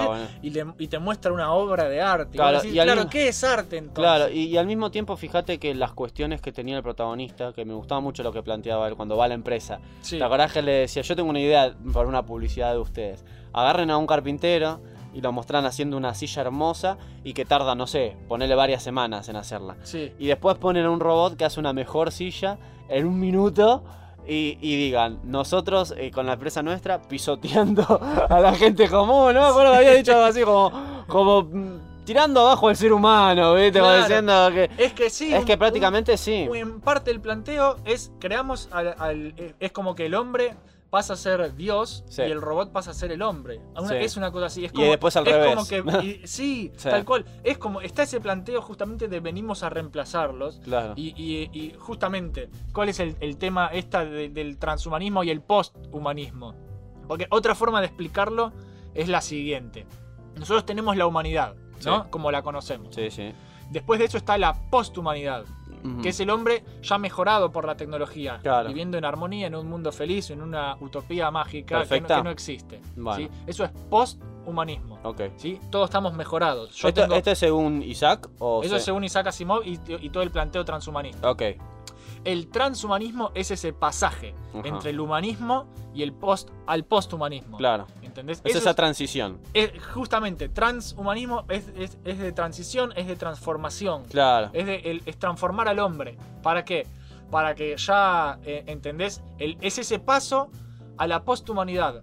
bueno.
y, le- y te muestra una obra de arte.
Claro,
decís,
y al
claro,
mismo-
¿qué es arte entonces?
Claro, y, y al mismo tiempo fíjate que las cuestiones que tenía el protagonista, que me gustaba mucho lo que planteaba él cuando va a la empresa.
Sí.
¿Te acordás que le decía, yo tengo una idea para una publicidad de ustedes? Agarren a un carpintero y lo muestran haciendo una silla hermosa y que tarda, no sé, ponerle varias semanas en hacerla.
Sí.
Y después ponen a un robot que hace una mejor silla en un minuto. Y, y digan, nosotros eh, con la empresa nuestra pisoteando a la gente común, ¿no? Me acuerdo que había dicho algo así como, como mm, tirando abajo al ser humano, ¿viste?
Claro.
diciendo que.
Es que sí.
Es
un-
que prácticamente sí.
un- en parte el planteo es, creamos al, al- es como que el hombre pasa a ser Dios
Sí.
y el robot pasa a ser el hombre. Una-
Sí.
Es una cosa así. Es
Y
como,
después al
es
revés.
como que, y- sí,
Sí.
tal cual. Es como, está ese planteo justamente de venimos a reemplazarlos.
Claro.
Y, y- y justamente, ¿cuál es el, el tema esta de- del transhumanismo y el posthumanismo? Porque otra forma de explicarlo es la siguiente. Nosotros tenemos la humanidad, ¿no? Como la conocemos.
Sí, sí.
Después de eso está la posthumanidad, Que es el hombre ya mejorado por la tecnología,
Claro.
viviendo en armonía, en un mundo feliz, en una utopía mágica que no,
Perfecta.
que no existe.
Bueno.
¿sí? Eso es posthumanismo.
Ok.
¿sí? Todos estamos mejorados. Yo
¿Esto,
tengo-
esto es según Isaac? O
eso
se-
es según Isaac Asimov y, y todo el planteo transhumanista. El transhumanismo es ese pasaje
Ajá.
entre el humanismo y el post al posthumanismo.
Claro.
¿Entendés?
Es
Eso
esa
es-
transición.
es- justamente, transhumanismo es, es- es de transición, es de transformación.
Claro.
Es, de, el- es transformar al hombre. ¿Para qué? Para que ya, eh, ¿entendés? El- es ese paso a la posthumanidad.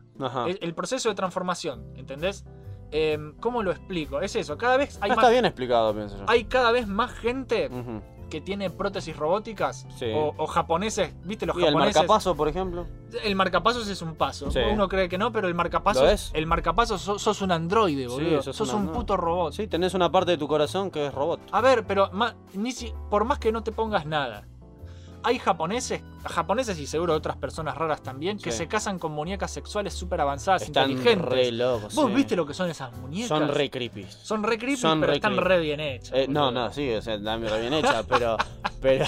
Es el proceso de transformación, ¿entendés? Em, ¿Cómo lo explico? Es eso, cada vez hay
Ah,
más,
está bien explicado, pienso yo.
hay cada vez más gente. Que tiene prótesis robóticas
Sí.
o, o japoneses, ¿viste los
¿Y el
japoneses?
marcapaso, por ejemplo?
El marcapasos es un paso.
Sí.
Uno cree que no, pero el marcapasos,
¿Lo es?
el marcapasos sos, sos un androide, boludo.
sos
sos
un
puto robot.
Sí, tenés una parte de tu corazón que es robot.
A ver, pero ni si- por más que no te pongas nada, hay japoneses, japoneses y seguro otras personas raras también, que
Sí.
se casan con muñecas sexuales súper avanzadas,
Están
inteligentes.
re locos.
¿Vos
sí.
viste lo que son esas muñecas?
Son re creepy.
Son re creepy,
son
pero
re
están
creepy.
re bien hechas.
Eh, no, no, sí, o sea, está re bien hecha, pero. Pero.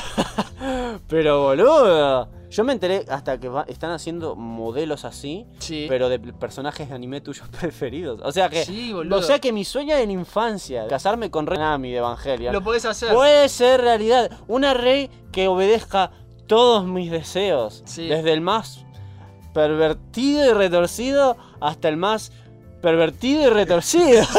pero, boludo. Yo me enteré hasta que va- están haciendo modelos así,
Sí.
pero de personajes de anime tuyos preferidos. O sea que.
Sí,
o sea que mi sueño en infancia, casarme con Rey Nami de Evangelion,
Lo podés hacer.
puede ser realidad. Una rey que obedezca todos mis deseos.
Sí.
Desde el más pervertido y retorcido hasta el más pervertido y retorcido.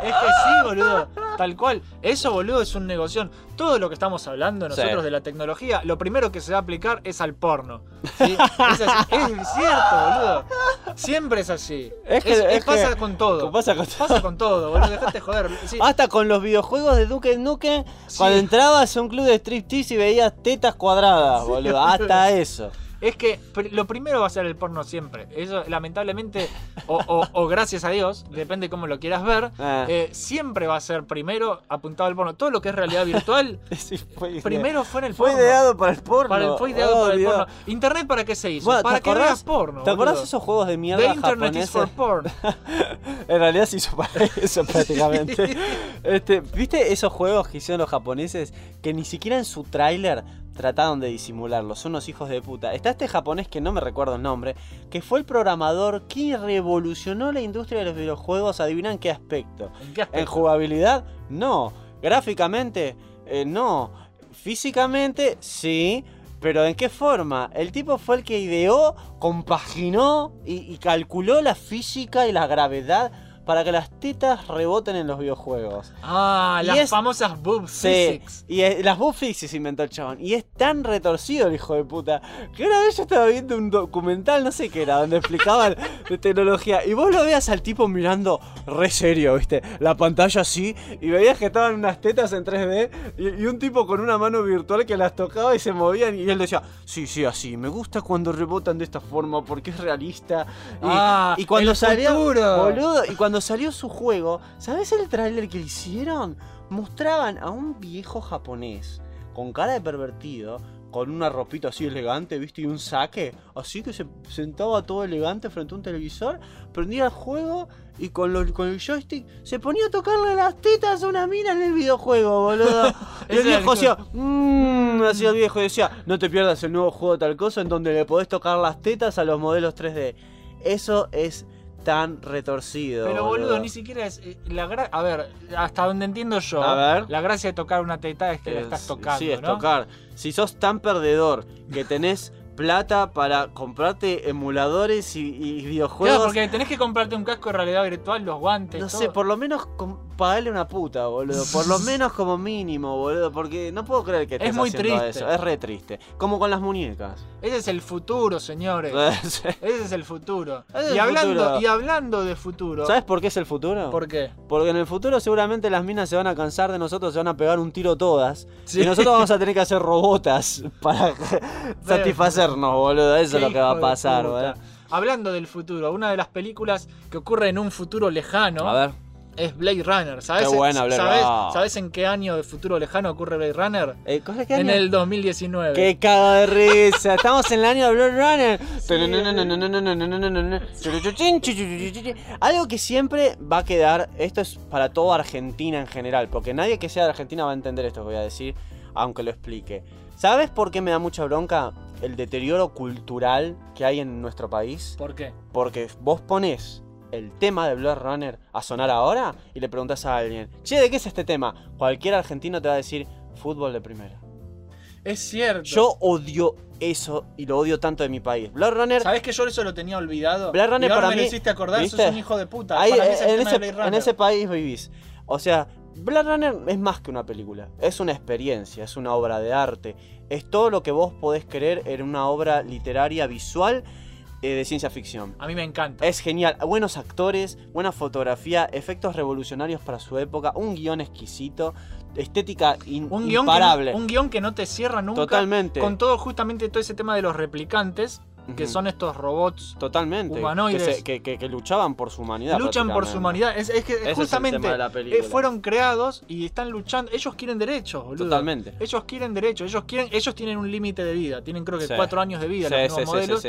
Es que sí, boludo. Tal cual. Eso, boludo, es un negocio. Todo lo que estamos hablando nosotros
Sí.
de la tecnología, lo primero que se va a aplicar es al porno. ¿sí? Es, así. Es cierto, boludo. Siempre es así.
Es que-
Es-
es
pasa
que-
con todo.
pasa con todo.
Pasa con todo, boludo. Dejate de joder. Sí.
Hasta con los videojuegos de Duke Nukem, cuando entrabas a un club de striptease y veías tetas cuadradas, boludo. Hasta eso.
Es que lo primero va a ser el porno siempre. Eso, lamentablemente, o, o- o gracias a Dios, depende cómo lo quieras ver,
Ah.
eh, siempre va a ser primero apuntado al porno. Todo lo que es realidad virtual,
Sí, fue,
primero fue en el
fue
porno.
ideado para el porno.
Para el- fue ideado
Oh,
para el
Dios.
porno. ¿Internet para qué se hizo?
Bueno,
para
¿te
que veas porno.
¿Te acordás
boludo.
esos juegos de mierda
The Internet is for porn.
En realidad se hizo para eso prácticamente. Este, ¿Viste esos juegos que hicieron los japoneses que ni siquiera en su tráiler trataron de disimularlo, son unos hijos de puta. Está este japonés que no me recuerdo el nombre, que fue el programador que revolucionó la industria de los videojuegos, adivinan qué aspecto.
¿En qué aspecto?
En jugabilidad, no. Gráficamente, eh, no. Físicamente, sí. Pero ¿en qué forma? El tipo fue el que ideó, compaginó y, y calculó la física y la gravedad para que las tetas reboten en los videojuegos.
Ah,
Y
las
es-
famosas boob
Sí,
physics.
y las Boob Fixes inventó el chabón. Y es tan retorcido el hijo de puta. Que una vez yo estaba viendo un documental, no sé qué era, donde explicaban de tecnología. Y vos lo veas al tipo mirando re serio, ¿viste? La pantalla así. Y veías que estaban unas tetas en 3D. Y, y un tipo con una mano virtual que las tocaba y se movían. Y él decía, sí, sí, así. Me gusta cuando rebotan de esta forma porque es realista. Y,
Ah,
y cuando
el
salió.
futuro.
Boludo, y cuando salió su juego, ¿sabes el tráiler que hicieron? Mostraban a un viejo japonés con cara de pervertido, con una ropita así elegante, ¿viste? Y un saque, así que se sentaba todo elegante frente a un televisor, prendía el juego y con, lo- con el joystick se ponía a tocarle las tetas a una mina en el videojuego, boludo. y el viejo hacía, mmm, hacía el viejo y decía, no te pierdas el nuevo juego tal cosa en donde le podés tocar las tetas a los modelos 3D. Eso es tan retorcido.
Pero boludo, ni siquiera es. eh, La gra- a ver, hasta donde entiendo yo,
A ver.
la gracia de tocar una teta es que la estás
Es-
tocando.
Sí, es
¿no?
tocar. Si sos tan perdedor que tenés plata para comprarte emuladores y, y videojuegos.
Claro, porque tenés que comprarte un casco de realidad virtual, los guantes.
No
todo.
sé, por lo menos pagarle una puta, boludo. Por lo menos como mínimo, boludo. Porque no puedo creer que estés
muy
haciendo
triste.
eso. Es re triste. Como con las muñecas.
Ese es el futuro, señores. Ese es el futuro.
Ese es
y,
el
hablando,
futuro.
y hablando de futuro.
¿Sabes por qué es el futuro?
¿Por qué?
Porque en el futuro seguramente las minas se van a cansar de nosotros, se van a pegar un tiro todas.
Sí.
Y nosotros vamos a tener que hacer robotas para satisfacernos, boludo. Eso es lo que va a pasar, boludo.
Hablando del futuro, una de las películas que ocurre en un futuro lejano
A ver.
Es Blade Runner. ¿Sabes,
Qué buena Blade
¿sabes,
Runner.
¿Sabes en qué año de futuro lejano ocurre Blade Runner?
Eh, ¿cosa qué
en
año?
el 2019.
¡Qué cago de risa! Estamos en el año de Blade Runner. Algo que siempre va a quedar, esto es para toda Argentina en general, porque nadie que sea de Argentina va a entender esto que voy a decir, aunque lo explique. ¿Sabes por qué me da mucha bronca el deterioro cultural que hay en nuestro país?
¿Por qué?
Porque vos pones el tema de Blade Runner a sonar ahora y le preguntas a alguien, che, ¿de qué es este tema? Cualquier argentino te va a decir fútbol de primera.
Es cierto.
Yo odio eso y lo odio tanto de mi país. Blade Runner.
¿Sabes que yo eso lo tenía olvidado?
Blade Runner
y ahora
para
me
mí.
hiciste acordar,
¿viste?
sos un hijo de puta.
Ahí,
Para mí es el
en,
tema
ese,
de Blade
en ese país vivís. O sea, Blade Runner es más que una película. Es una experiencia, es una obra de arte. Es todo lo que vos podés querer en una obra literaria visual eh, de ciencia ficción.
A mí me encanta.
Es genial. Buenos actores, buena fotografía, efectos revolucionarios para su época, un guion exquisito, estética in-
un guion, que
imparable.
no, un guion que no te cierra nunca.
Totalmente.
Con todo, justamente todo ese tema de los replicantes, que son estos robots
Totalmente.
humanoides.
Que, se- que- que- que luchaban por su humanidad.
luchan por su humanidad. Es, es que
Ese es el
justamente
tema de la película.
eh, fueron creados y están luchando. Ellos quieren derechos, boludo.
Totalmente.
Ellos quieren derechos. Ellos quieren, ellos tienen un límite de vida. Tienen creo que
Sí.
cuatro años de vida
Sí,
los
sí,
modelos.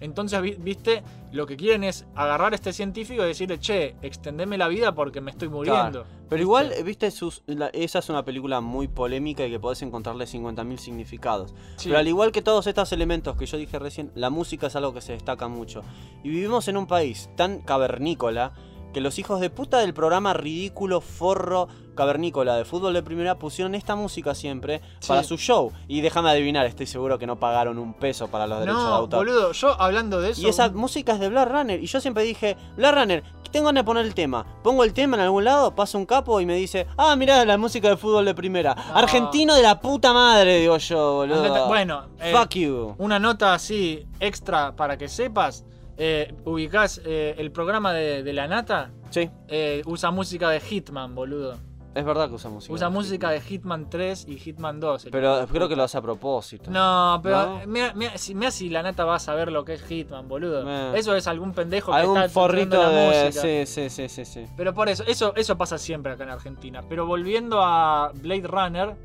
Entonces, vi- viste, lo que quieren es agarrar a este científico y decirle, che, extendeme la vida porque me estoy muriendo.
Claro. Pero igual, eh, viste, sus- la- esa es una película muy polémica y que podés encontrarle 50.000 significados.
Sí.
Pero al igual que todos estos elementos que yo dije recién, la música es algo que se destaca mucho. Y vivimos en un país tan cavernícola que los hijos de puta del programa ridículo, forro, cavernícola de fútbol de primera pusieron esta música siempre
Sí.
para su show. Y déjame adivinar, estoy seguro que no pagaron un peso para los derechos de
No,
autor.
boludo, yo hablando de eso.
Y esa música es de Blade Runner. Y yo siempre dije, Blade Runner, tengo ganas de poner el tema. Pongo el tema en algún lado, pasa un capo y me dice, ah, mirá la música de fútbol de primera. Argentino de la puta madre, digo yo, boludo.
Bueno, eh,
Fuck you.
Una nota así extra para que sepas. Eh, ubicás eh, el programa de, de la nata.
Sí.
Eh, usa música de Hitman, boludo.
Es verdad que usa música.
Usa música de Hitman 3 y Hitman 2. el
Pero creo que lo hace a propósito.
No, pero
¿No?
mira, mira, si, mira si la nata va a saber lo que es Hitman, boludo.
Eh.
Eso es algún pendejo que
Algún
está
forrito
la
de.
música.
Sí, sí, sí, sí, sí.
Pero por eso, eso, eso pasa siempre acá en Argentina. Pero volviendo a Blade Runner,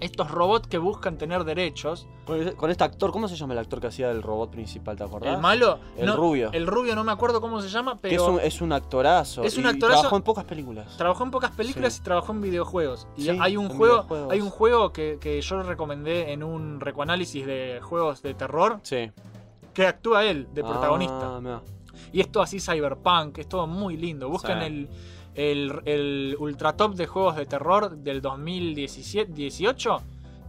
estos robots que buscan tener derechos.
Con, este actor, ¿cómo se llama el actor que hacía el robot principal, te acordás?
El malo.
El
no,
rubio.
El rubio no me acuerdo cómo se llama, pero
es un, es un actorazo.
Es un
y
actorazo.
Trabajó en pocas películas.
trabajó en pocas películas
Sí.
y trabajó en videojuegos. Y
Sí,
hay un juego, hay un juego que, que yo recomendé en un recoanálisis de juegos de terror
Sí.
que actúa él de protagonista.
Ah.
Y es todo así cyberpunk, es todo muy lindo. Buscan
Sí.
el, el, el ultra top de juegos de terror del 2017 18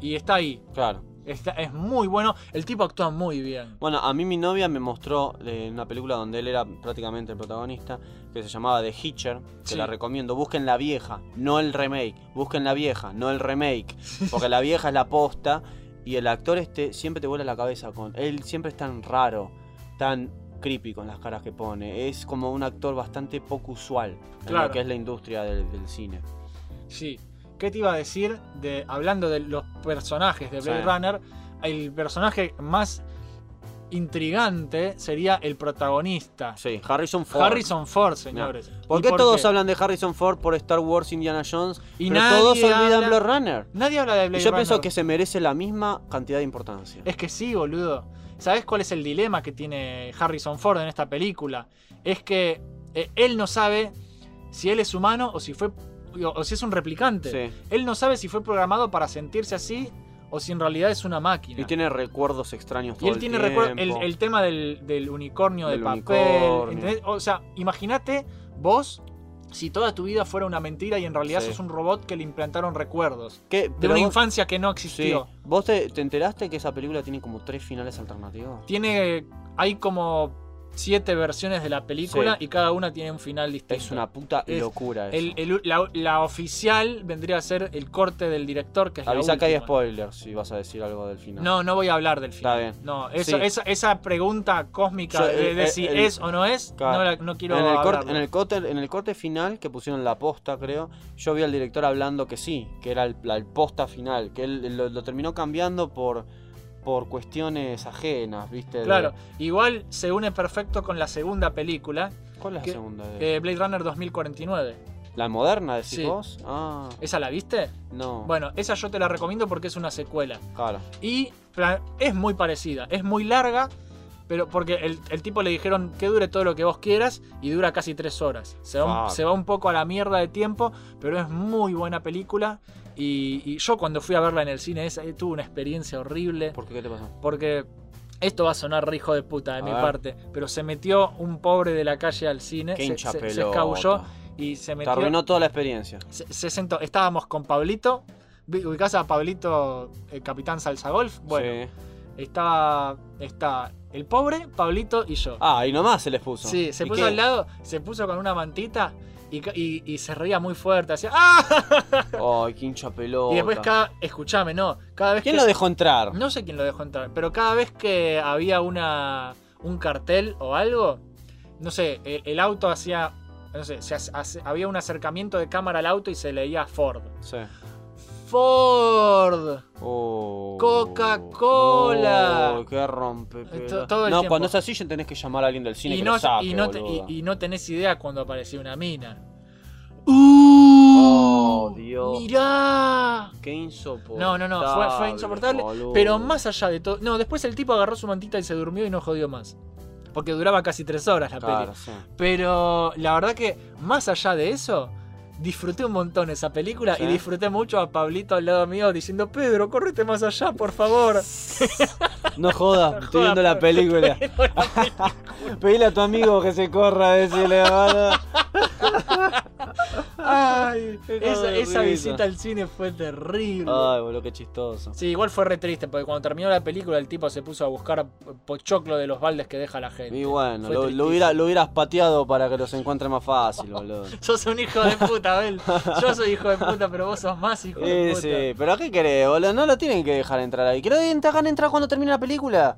y está ahí.
Claro.
Está- es muy bueno. El tipo actúa muy bien.
Bueno, a mí mi novia me mostró eh, una película donde él era prácticamente el protagonista, que se llamaba The Hitcher, que
Sí.
la recomiendo. Busquen la vieja, no el remake. Busquen la vieja, no el remake. Porque la vieja es la posta y el actor este siempre te vuela la cabeza con... Él siempre es tan raro, tan creepy con las caras que pone. Es como un actor bastante poco usual en
Claro.
lo que es la industria del, del cine.
Sí. ¿Qué te iba a decir? De, hablando de los personajes de Blade
Sí.
Runner, el personaje más intrigante sería el protagonista.
Sí, Harrison Ford.
Harrison Ford, señores.
¿Por
¿Y
qué
por
todos
qué?
hablan de Harrison Ford por Star Wars, Indiana Jones?
Y
pero
nadie
todos olvidan
habla-
Blade Runner.
Nadie habla de
Y
Blade
yo
Runner.
pienso que se merece la misma cantidad de importancia.
Es que sí, boludo. ¿Sabes cuál es el dilema que tiene Harrison Ford en esta película? Es que eh, él no sabe si él es humano o si fue o, o si es un replicante.
Sí.
Él no sabe si fue programado para sentirse así o si en realidad es una máquina.
Y tiene recuerdos extraños todo
Y él
el
tiene
tiempo.
recuerdo el, el tema del, del unicornio
Del
de papel.
unicornio.
O sea, imagínate vos si toda tu vida fuera una mentira y en realidad
Sí.
sos un robot que le implantaron recuerdos.
¿Qué?
De
Pero
una
vos-
infancia que no
Sí.
existió.
¿Vos te, te enteraste que esa película tiene como tres finales alternativos?
Tiene. Hay como siete versiones de la película
Sí.
y cada una tiene un final distinto.
Es una puta
Es-
locura eso.
El- el- la, la oficial vendría a ser el corte del director, que es
Avisa que hay spoilers si vas a decir algo del final.
No, no voy a hablar del final.
Está bien.
No, eso-
Sí.
esa, esa pregunta cósmica
Yo,
de,
eh,
de
eh,
si
el-
es o no es,
Claro.
no, la- no quiero
en el, corte, en, el corte, en el corte final que pusieron la posta, creo, yo vi al director hablando que sí, que era el, la posta final, que él lo, lo terminó cambiando por, por cuestiones ajenas, ¿viste? De-
Claro, igual se une perfecto con la segunda película,
¿Cuál es la segunda? de-
eh, Blade Runner 2049.
¿La moderna, decís
sí.
vos? Ah,
¿Esa la viste?
no.
Bueno, esa yo te la recomiendo porque es una secuela.
Claro.
Y es muy parecida, es muy larga, pero porque el, el tipo le dijeron que dure todo lo que vos quieras y dura casi tres horas. Se va, un, se va un poco a la mierda de tiempo, pero es muy buena película. Y, y yo cuando fui a verla en el cine esa, eh, tuve una experiencia horrible.
¿Por qué? ¿Qué te pasó?
Porque esto va a sonar re hijo de puta de
A
mi
ver.
parte. Pero se metió un pobre de la calle al cine.
Qué
se, se- escabulló y se
Te
metió.
arruinó toda la experiencia.
Se, se sentó. Estábamos con Pablito. ¿Ubicás a Pablito, el capitán Salsa Golf? Bueno,
Sí.
estaba, está el pobre, Pablito y yo.
Ah, y nomás se les puso.
sí, se
¿Y
puso
qué?
al lado, se puso con una mantita y, ca- y- y se reía muy fuerte. Hacía ¡Ah!
Ay, qué hincha pelota.
Y después cada. Escuchame, no. Cada vez
¿Quién
que-
lo dejó entrar?
No sé quién lo dejó entrar, pero cada vez que había una un cartel o algo, no sé, el, el auto hacía. No sé, se hace- había un acercamiento de cámara al auto y se leía Ford.
Sí.
Ford.
Oh.
Coca-Cola.
Oh, qué rompe.
To- todo el
no,
tiempo.
cuando es así ya tenés que llamar a alguien del cine
Y
que
no,
lo saque,
y, no te- y-
boludo.
y no tenés idea cuando apareció una mina.
Oh, Dios.
¡Mirá!
Qué insoportable.
No, no, no, fue, fue insoportable.
boludo.
Pero más allá de todo. No, después el tipo agarró su mantita y se durmió y no jodió más. Porque duraba casi tres horas la
Claro,
peli.
sí.
Pero la verdad que, más allá de eso, disfruté un montón esa película
Sí.
y disfruté mucho a Pablito al lado mío diciendo: Pedro, córrete más allá, por favor.
No jodas, estoy
jodas,
viendo la película. Pedile a tu amigo que se corra, decirle.
Ay, esa, esa visita al cine fue terrible.
Ay, boludo, qué chistoso.
Sí, igual fue re triste porque cuando terminó la película el tipo se puso a buscar pochoclo de los baldes que deja la gente.
Y bueno, lo, hubiera, lo hubieras pateado para que los encuentre más fácil, boludo.
Sos un hijo de puta, Abel. Yo soy hijo de puta, pero vos sos más hijo de puta.
sí, pero ¿qué querés, boludo? No lo tienen que dejar entrar ahí. Que lo dejan entrar cuando termine la película.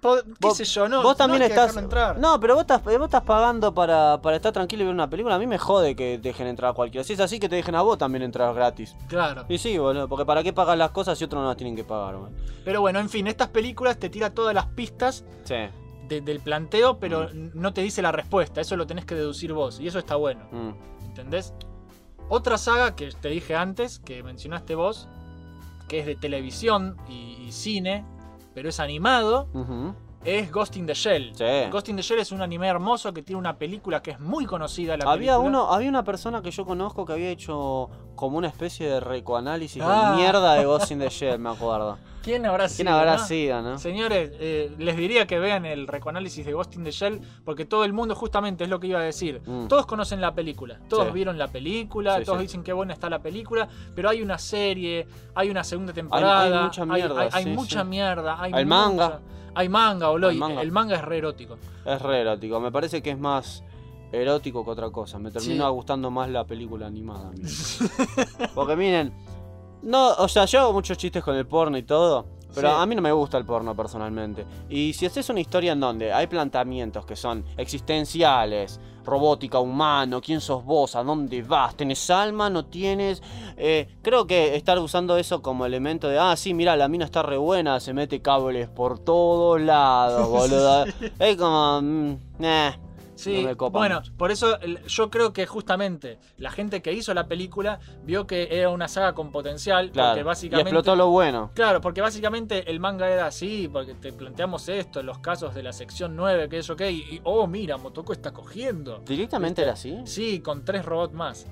¿Qué
Vos-
sé yo? No,
vos también
no hay que
estás.
entrar.
No, pero vos estás, vos estás pagando para, para estar tranquilo y ver una película. A mí me jode que dejen entrar a cualquiera. Si es así, que te dejen a vos también entrar gratis.
Claro.
Y sí, boludo, porque ¿para qué pagas las cosas si otros no las tienen que pagar, boludo?
Pero bueno, en fin, estas películas te tira todas las pistas
Sí.
de- del planteo, pero no te dice la respuesta. Eso lo tenés que deducir vos. Y eso está bueno.
Mm.
¿Entendés? Otra saga que te dije antes, que mencionaste vos, que es de televisión y, cine, pero es animado. Es Ghost in the Shell.
Sí.
Ghost in the Shell es un anime hermoso que tiene una película que es muy conocida. La
Había
película.
uno, había una persona que yo conozco que había hecho como una especie de recoanálisis
Ah.
de mierda de Ghost in the Shell, me acuerdo.
¿Quién habrá sido?
¿Quién habrá
no?
sido, no?
Señores, eh, les diría que vean el recoanálisis de Ghost in the Shell, porque todo el mundo, justamente, es lo que iba a decir.
Mm.
Todos conocen la película, todos
Sí.
vieron la película,
Sí,
todos dicen qué buena está la película, pero hay una serie, hay una segunda temporada,
hay mucha mierda,
hay, mucha mierda, hay
Hay
mucha-
manga.
Hay manga, boludo,
Hay manga.
el manga es re erótico.
Es re erótico, me parece que es más erótico que otra cosa. Me terminó
Sí.
gustando más la película animada. Porque miren, no, o sea, yo hago muchos chistes con el porno y todo, pero
Sí.
a mí no me gusta el porno personalmente. Y si haces una historia en donde hay planteamientos que son existenciales, robótica, humano, quién sos vos, a dónde vas, tenés alma, no tienes, Eh, creo que estar usando eso como elemento de, ah, sí, mira, la mina está re buena, se mete cables por todos lados, boludo. es como, mm, eh,
Sí,
no me copa
bueno,
mucho.
por eso yo creo que justamente la gente que hizo la película vio que era una saga con potencial,
Claro,
porque
y
básicamente...
explotó lo bueno.
Claro, porque básicamente el manga era así, porque te planteamos esto, los casos de la sección 9, que es ok, y, y, oh, mira, Motoko está cogiendo.
¿Directamente era así?
Sí, con tres robots más.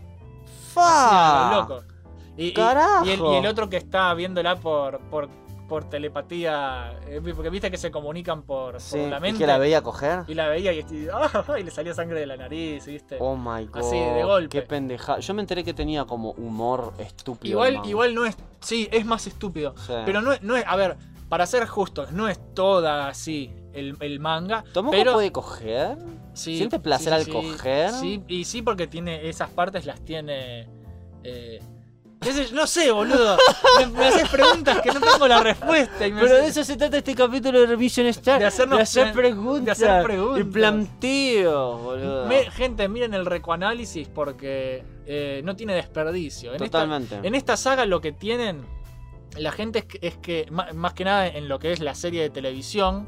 ¡Fa!
Así, loco. Y, y-
¡Carajo!
y el, y el otro que está viéndola por, por, por telepatía, eh, porque viste que se comunican por, la
¿y
mente.
que la veía coger?
Y la veía y, y- ah, y le salía sangre de la nariz, ¿viste?
Oh my god.
Así, de golpe.
Qué pendeja. Yo me enteré que tenía como humor estúpido.
Igual, igual no es. Sí, es más estúpido.
Sí.
Pero no es, no es. A ver, para ser justos, no es toda así el, el manga.
¿Tomoko
pero,
puede coger?
sí,
¿Siente placer
sí,
al coger?
Sí, y sí, porque tiene. Esas partes las tiene. Eh, no sé, boludo. Me, me haces preguntas que no tengo la respuesta. Y me
Pero de eso se trata este capítulo de Revision Star.
De hacernos
hacer preguntas.
de hacer preguntas.
Y planteos, boludo.
Me- gente, miren el recoanálisis porque eh, no tiene desperdicio. En esta-
Totalmente.
En esta saga lo que tienen la gente es que, es que, ma- más que nada en lo que es la serie de televisión,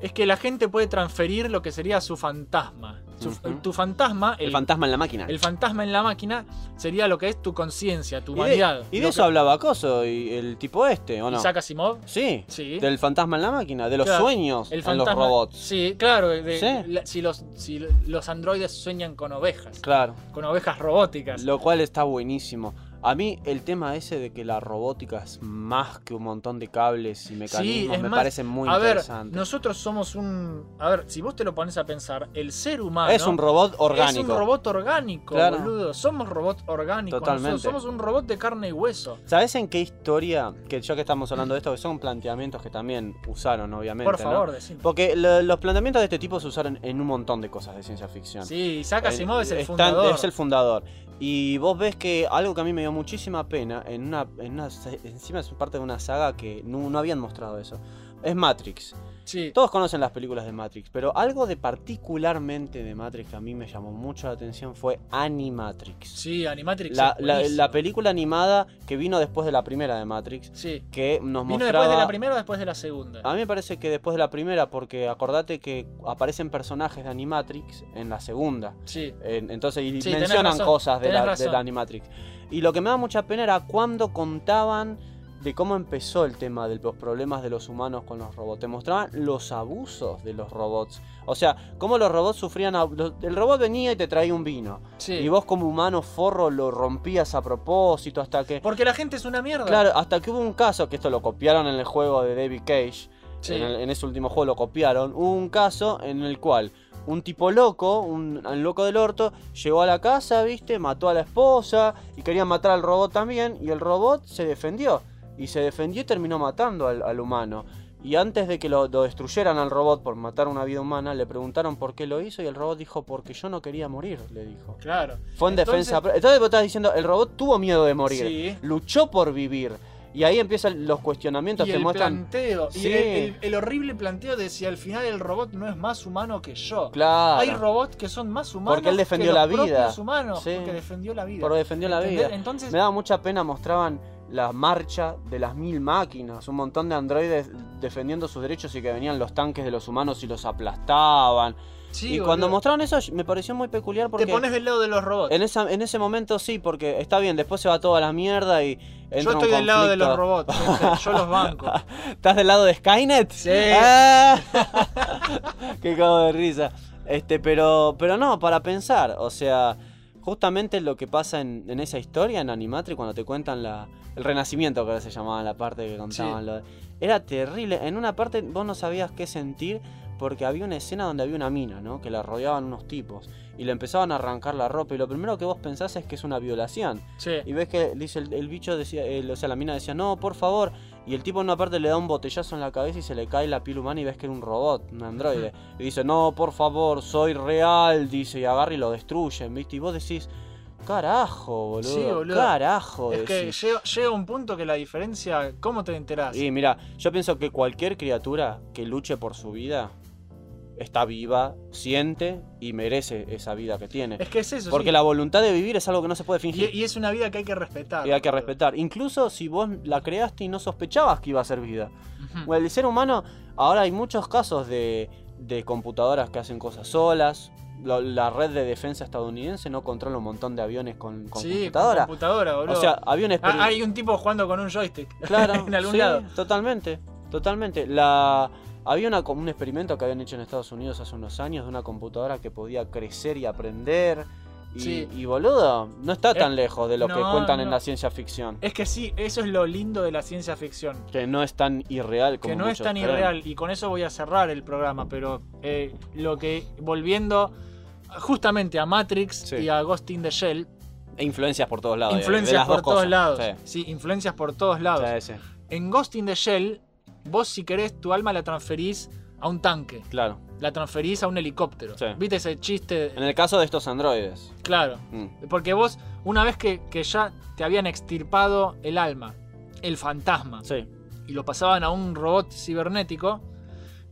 es que la gente puede transferir lo que sería su fantasma. Su-. Tu fantasma,
El fantasma en la máquina.
el fantasma en la máquina, sería lo que es tu conciencia, tu
y de,
humanidad.
y de eso
que-
hablaba Coso, y el tipo este, ¿o no?
Isaac Asimov.
Sí,
Sí.
del fantasma en la máquina, de los
Claro,
sueños
El
en
fantasma.
los robots.
Sí, claro. de-
Sí.
la- si, los, si los androides sueñan con ovejas.
Claro.
Con ovejas robóticas.
Lo cual está buenísimo. A mí el tema ese de que la robótica es más que un montón de cables y mecanismos me
más-
parece muy
a ver,
interesante.
nosotros somos un. A ver, si vos te lo pones a pensar, el ser humano.
es un robot orgánico.
Es un robot orgánico,
Claro.
boludo. Somos robot orgánicos.
Totalmente.
nosotros Somos un robot de carne y hueso.
¿Sabes en qué historia? Que ya que estamos hablando de esto, que son planteamientos que también usaron, obviamente.
Por
¿no?
favor, decime.
Porque lo- los planteamientos de este tipo se usaron en un montón de cosas de ciencia ficción.
Sí, Isaac Asimov es el
están-
fundador.
Es el fundador. Y vos ves que algo que a mí me dio muchísima pena, en una, en encima es parte de una saga que no, no habían mostrado eso, es Matrix.
Sí.
Todos conocen las películas de Matrix, pero algo de particularmente de Matrix que a mí me llamó mucho la atención fue Animatrix.
Sí, Animatrix.
La,
es
la-
buenísimo.
la película animada que vino después de la primera de Matrix,
Sí.
que nos
¿Vino
mostraba...
después de la primera o después de la segunda?
A mí me parece que después de la primera, porque acordate que aparecen personajes de Animatrix en la segunda.
Sí.
En- entonces, y
Sí,
mencionan cosas de la, de la Animatrix. Y lo que me da mucha pena era cuando contaban de cómo empezó el tema de los problemas de los humanos con los robots. Te mostraban los abusos de los robots. O sea, cómo los robots sufrían... el robot venía y te traía un vino.
Sí.
Y vos como humano forro lo rompías a propósito hasta que...
Porque la gente es una mierda.
Claro, hasta que hubo un caso, que esto lo copiaron en el juego de David Cage,
Sí.
en, el- en ese último juego lo copiaron, hubo un caso en el cual un tipo loco, un, un loco del orto, llegó a la casa, viste, mató a la esposa y quería matar al robot también, y el robot se defendió, y se defendió y terminó matando al, al humano. Y antes de que lo, lo destruyeran al robot por matar una vida humana, le preguntaron por qué lo hizo y el robot dijo, porque yo no quería morir, le dijo.
Claro.
Fue en
Entonces-
defensa. Entonces vos estás diciendo, el robot tuvo miedo de morir.
Sí.
Luchó por vivir. Y ahí empiezan los cuestionamientos
Y
que
el
muestran.
planteo. Y
Sí.
el, el- el horrible planteo de si al final el robot no es más humano que yo.
Claro.
Hay robots que son más humanos
Porque él defendió
que
la
los
vida.
propios humanos.
Sí.
Porque defendió la vida.
Porque defendió la
¿Entendés?
vida.
Entonces,
Me daba mucha pena, mostraban la marcha de las mil máquinas, un montón de androides defendiendo sus derechos y que venían los tanques de los humanos y los aplastaban.
Sí,
y cuando mostraron eso me pareció muy peculiar porque
Te pones del lado de los robots.
en, esa, en ese momento sí, porque está bien, después se va toda la mierda y
Yo estoy del lado de los robots, gente. yo los banco.
¿Estás del lado de Skynet?
Sí.
Ah. Qué cago de risa. Este, pero, pero no, para pensar, o sea, justamente lo que pasa en, en esa historia, en Animatri, cuando te cuentan la, el renacimiento, que ahora se llamaba la parte que contaban,
Sí.
lo de- era terrible. En una parte vos no sabías qué sentir porque había una escena donde había una mina, ¿no? Que la rodeaban unos tipos y le empezaban a arrancar la ropa y lo primero que vos pensás es que es una violación.
Sí.
Y ves que dice el, el bicho decía, el- o sea, la mina decía, no, por favor. Y el tipo en una parte le da un botellazo en la cabeza y se le cae la piel humana y ves que era un robot, un androide. Y dice, no, por favor, soy real, dice, y agarra y lo destruyen, ¿viste? Y vos decís, carajo, boludo.
Sí, boludo.
Carajo,
Es que llega, llega un punto que la diferencia, ¿cómo te enterás?
Y mira, yo pienso que cualquier criatura que luche por su vida está viva, siente y merece esa vida que tiene.
Es que es eso.
Porque
sí.
la voluntad de vivir es algo que no se puede fingir.
y, y es una vida que hay que respetar.
Y hay que respetar. Incluso si vos la creaste y no sospechabas que iba a ser vida. Bueno, el ser humano, ahora hay muchos casos de, de computadoras que hacen cosas solas. La red de defensa estadounidense no controla un montón de aviones con, con
sí, con
computadora.
boludo.
o sea, un
Ah, hay un tipo jugando con un joystick.
Claro,
en algún
sí,
lado.
Totalmente, totalmente. La, había una, un experimento que habían hecho en Estados Unidos hace unos años de una computadora que podía crecer y aprender. Y,
Sí.
y, boludo, no está tan
Eh,
lejos de lo que
no,
cuentan en la ciencia ficción.
Es que sí, eso es lo lindo de la ciencia ficción.
Que no es tan irreal como
que no es tan
creen.
irreal. Y con eso voy a cerrar el programa. Pero eh, lo que, volviendo justamente a Matrix
Sí.
y a Ghost in the Shell,
E influencias por todos lados. de- de
influencias por
dos
todos
cosas.
lados.
Sí.
Sí. influencias por todos lados. En Ghost in the Shell, vos si querés, tu alma la transferís a un tanque.
claro.
La transferís a un helicóptero.
Sí.
¿Viste ese chiste?
En el caso de estos androides.
Claro.
mm,
Porque vos, una vez que, que ya te habían extirpado el alma, el fantasma,
Sí.
y lo pasaban a un robot cibernético,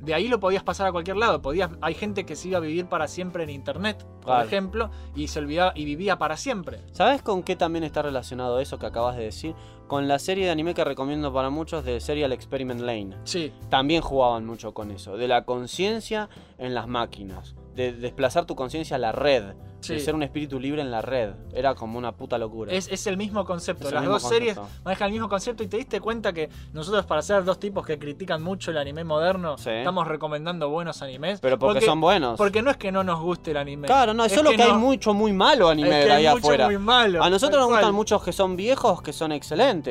de ahí lo podías pasar a cualquier lado. Podías, hay gente que se iba a vivir para siempre en internet, por
Claro.
ejemplo, y se olvidaba y vivía para siempre.
¿Sabes con qué también está relacionado eso que acabas de decir? Con la serie de anime que recomiendo para muchos de Serial Experiment Lane.
Sí,
También jugaban mucho con eso, de la conciencia en las máquinas, de desplazar tu conciencia a la red, de
Sí.
ser un espíritu libre en la red. Era como una puta locura.
es, es el mismo concepto.
Es el
Las
mismo
dos series manejan el mismo concepto y te diste cuenta que nosotros para ser dos tipos que critican mucho el anime moderno,
Sí.
estamos recomendando buenos animes.
Pero porque, son buenos.
Porque no es que no nos guste el anime.
Claro, no, es solo que, hay
no-
mucho muy malo anime
es que
ahí
hay mucho
afuera.
muy malo,
a nosotros nos gustan muchos que son viejos, que son excelentes.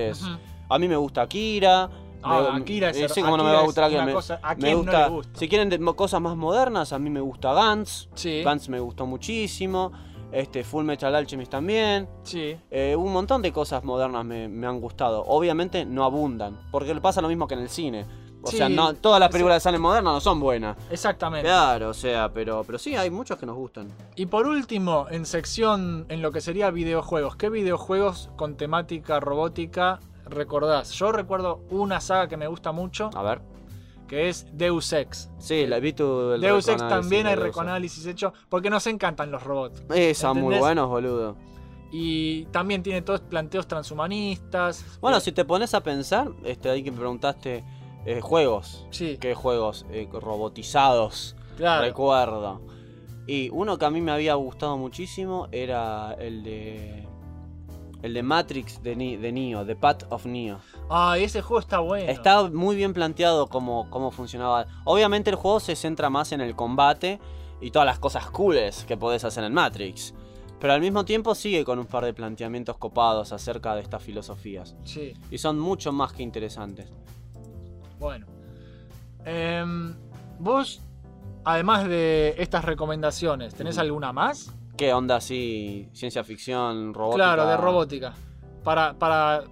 A mí me gusta Akira.
Ah,
me-
Akira es her-
sí, como no me
Akira
va a
es
gustar Akira,
una
me,
cosa- ¿a
me
quién no
gusta,
le gusta?
Si quieren de- cosas más modernas, a mí me gusta Gantz.
Sí.
Gantz me gustó muchísimo. Este, Full Metal Alchemist también.
Sí.
Eh, un montón de cosas modernas me, me han gustado. Obviamente no abundan, porque pasa lo mismo que en el cine. O
Sí,
sea, no, todas las películas que salen modernas no son buenas.
Exactamente.
Claro, o sea, pero, pero sí, hay muchos que nos gustan.
Y por último, en sección, en lo que sería videojuegos, ¿qué videojuegos con temática robótica recordás? Yo recuerdo una saga que me gusta mucho,
A ver.
que es Deus Ex.
Sí, la vi tu el
Deus Ex también
de
hay recoanálisis hecho, porque nos encantan los robots.
Esa, muy
¿Entendés?
buenos, boludo.
Y también tiene todos planteos transhumanistas.
Bueno,
Eh,
si te pones a pensar, este, ahí que me preguntaste eh, juegos.
Sí,
¿Qué juegos? Eh, robotizados.
claro.
Recuerdo. Y uno que a mí me había gustado muchísimo era el de. El de Matrix de, Ni- de Neo, The Path of Neo.
Ah, ese juego está bueno.
Está muy bien planteado cómo, cómo funcionaba. Obviamente el juego se centra más en el combate y todas las cosas cooles que podés hacer en Matrix. Pero al mismo tiempo sigue con un par de planteamientos copados acerca de estas filosofías.
Sí,
Y son mucho más que interesantes.
Bueno. Em, Vos, además de estas recomendaciones, ¿tenés alguna más?
¿Qué onda así? Ciencia ficción, robótica.
Claro, de robótica. Para, para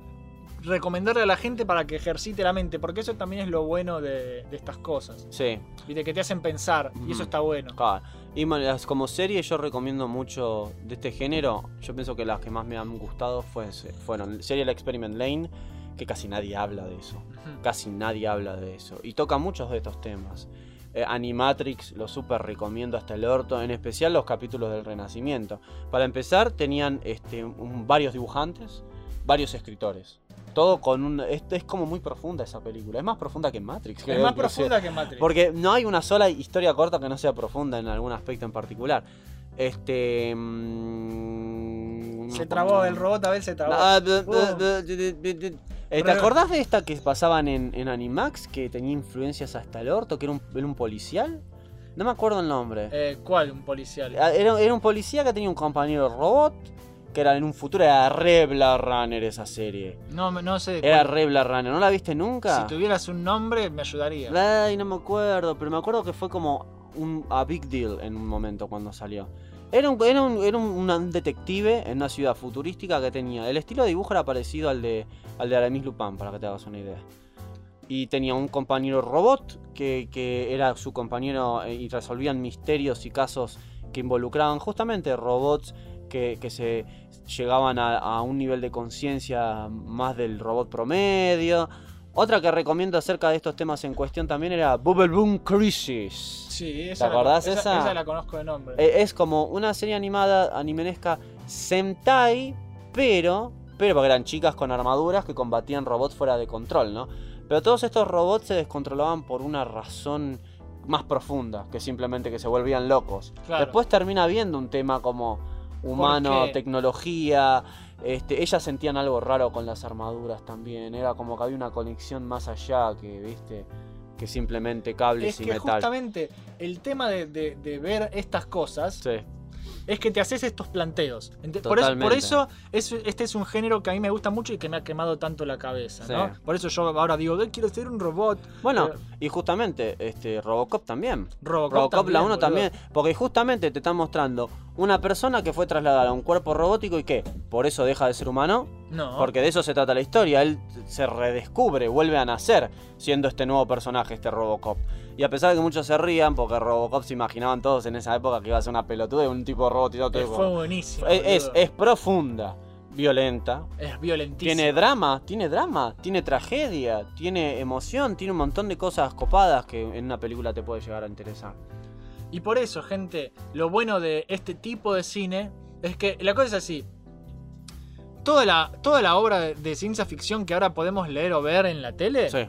recomendarle a la gente para que ejercite la mente, porque eso también es lo bueno de, de estas cosas.
Sí,
Viste, que te hacen pensar, y eso está bueno.
claro. Y como serie yo recomiendo mucho de este género. Yo pienso que las que más me han gustado fue, fueron Serial Experiment Lane, que casi nadie habla de eso. Casi nadie habla de eso. Y toca muchos de estos temas. Eh, Animatrix lo súper recomiendo hasta el orto, en especial los capítulos del Renacimiento. Para empezar, tenían este, un- varios dibujantes varios escritores. Todo con un. Es, es como muy profunda esa película. Es más profunda que Matrix.
Es más profunda que Matrix.
Porque no hay una sola historia corta que no sea profunda en algún aspecto en particular. Este. mm,
Se trabó el robot, a ver, se trabó.
Ah,
Uh.
Eh, ¿Te acordás de esta que pasaban en, en Animax? Que tenía influencias hasta el orto, que era un, era un policial. No me acuerdo el nombre.
Eh, ¿Cuál? Un policial.
Ah, Era, era un policía que tenía un compañero robot. Que era en un futuro, era re Blade Runner esa serie.
No, no sé. de
Era
cuál.
re Blade Runner, ¿no la viste nunca?
Si tuvieras un nombre, me ayudaría.
Ay, no me acuerdo, pero me acuerdo que fue como un a big deal en un momento cuando salió. Era un, era un, era un- detective en una ciudad futurística que tenía. El estilo de dibujo era parecido al de, al de Aramis Lupin, para que te hagas una idea. Y tenía un compañero robot que, que era su compañero eh, y resolvían misterios y casos que involucraban justamente robots que, que se llegaban a un nivel de conciencia más del robot promedio. Otra que recomiendo acerca de estos temas en cuestión también era Bubble Boom Crisis.
Sí, esa
¿Te acordás
la,
esa?
Esa la conozco de nombre.
Eh, Es como una serie animada, animenesca Sentai, pero, pero porque eran chicas con armaduras que combatían robots fuera de control, ¿no? Pero todos estos robots se descontrolaban por una razón más profunda que simplemente que se volvían locos.
Claro.
Después termina viendo un tema como humano, tecnología. Este, ellas sentían algo raro con las armaduras también. Era como que había una conexión más allá que, viste, que simplemente cables
es
y
que
metal.
justamente el tema de, de- de ver estas cosas
Sí.
Es que te haces estos planteos. Por eso, por
Totalmente.
eso es- este es un género que a mí me gusta mucho y que me ha quemado tanto la cabeza.
Sí.
¿no? Por eso yo ahora digo, "Eh, quiero ser un robot.
Bueno, y justamente, este, Robocop también.
Robocop,
Robocop
también,
la 1
boludo.
también. Porque justamente te están mostrando una persona que fue trasladada a un cuerpo robótico y que por eso deja de ser humano.
No.
Porque de eso se trata la historia. Él se redescubre, vuelve a nacer siendo este nuevo personaje, este Robocop. Y a pesar de que muchos se rían, porque Robocop se imaginaban todos en esa época que iba a ser una pelotuda de un tipo
Eh,
todo
fue buenísimo.
es, es, profunda, violenta.
Es violentísimo.
Tiene drama, tiene drama, tiene tragedia, tiene emoción, tiene un montón de cosas copadas que en una película te puede llegar a interesar.
Y por eso, gente, lo bueno de este tipo de cine es que la cosa es así. Toda la, toda la obra de, de ciencia ficción que ahora podemos leer o ver en la tele,
Sí,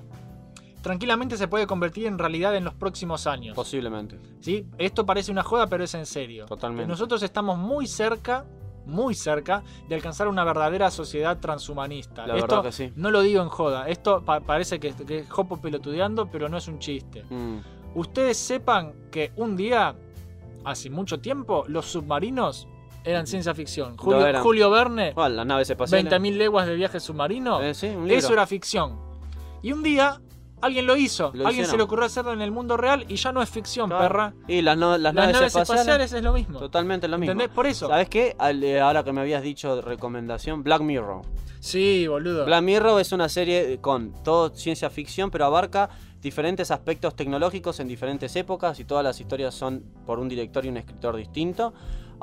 tranquilamente se puede convertir en realidad en los próximos años.
posiblemente.
¿sí? Esto parece una joda, pero es en serio.
Totalmente.
Nosotros estamos muy cerca, muy cerca de alcanzar una verdadera sociedad transhumanista.
La
Esto
verdad que sí.
no lo digo en joda. Esto pa- parece que, que es Jopo pelotudeando, pero no es un chiste.
Mm,
Ustedes sepan que un día, hace mucho tiempo, los submarinos eran ciencia ficción. Julio,
eran.
Julio Verne,
naves espaciales.
20.000 leguas de viaje submarino,
Eh, sí,
eso era ficción. Y un día, alguien lo hizo.
Lo
alguien se le ocurrió hacerlo en el mundo real y ya no es ficción,
Claro.
perra.
Y las, no- las
Las
naves,
naves
espaciales,
espaciales es lo mismo.
Totalmente lo mismo.
¿Entendés? Por eso.
¿Sabes qué? Al- eh, ahora que me habías dicho de recomendación, Black Mirror.
Sí, boludo.
Black Mirror es una serie con todo ciencia ficción, pero abarca diferentes aspectos tecnológicos en diferentes épocas y todas las historias son por un director y un escritor distinto.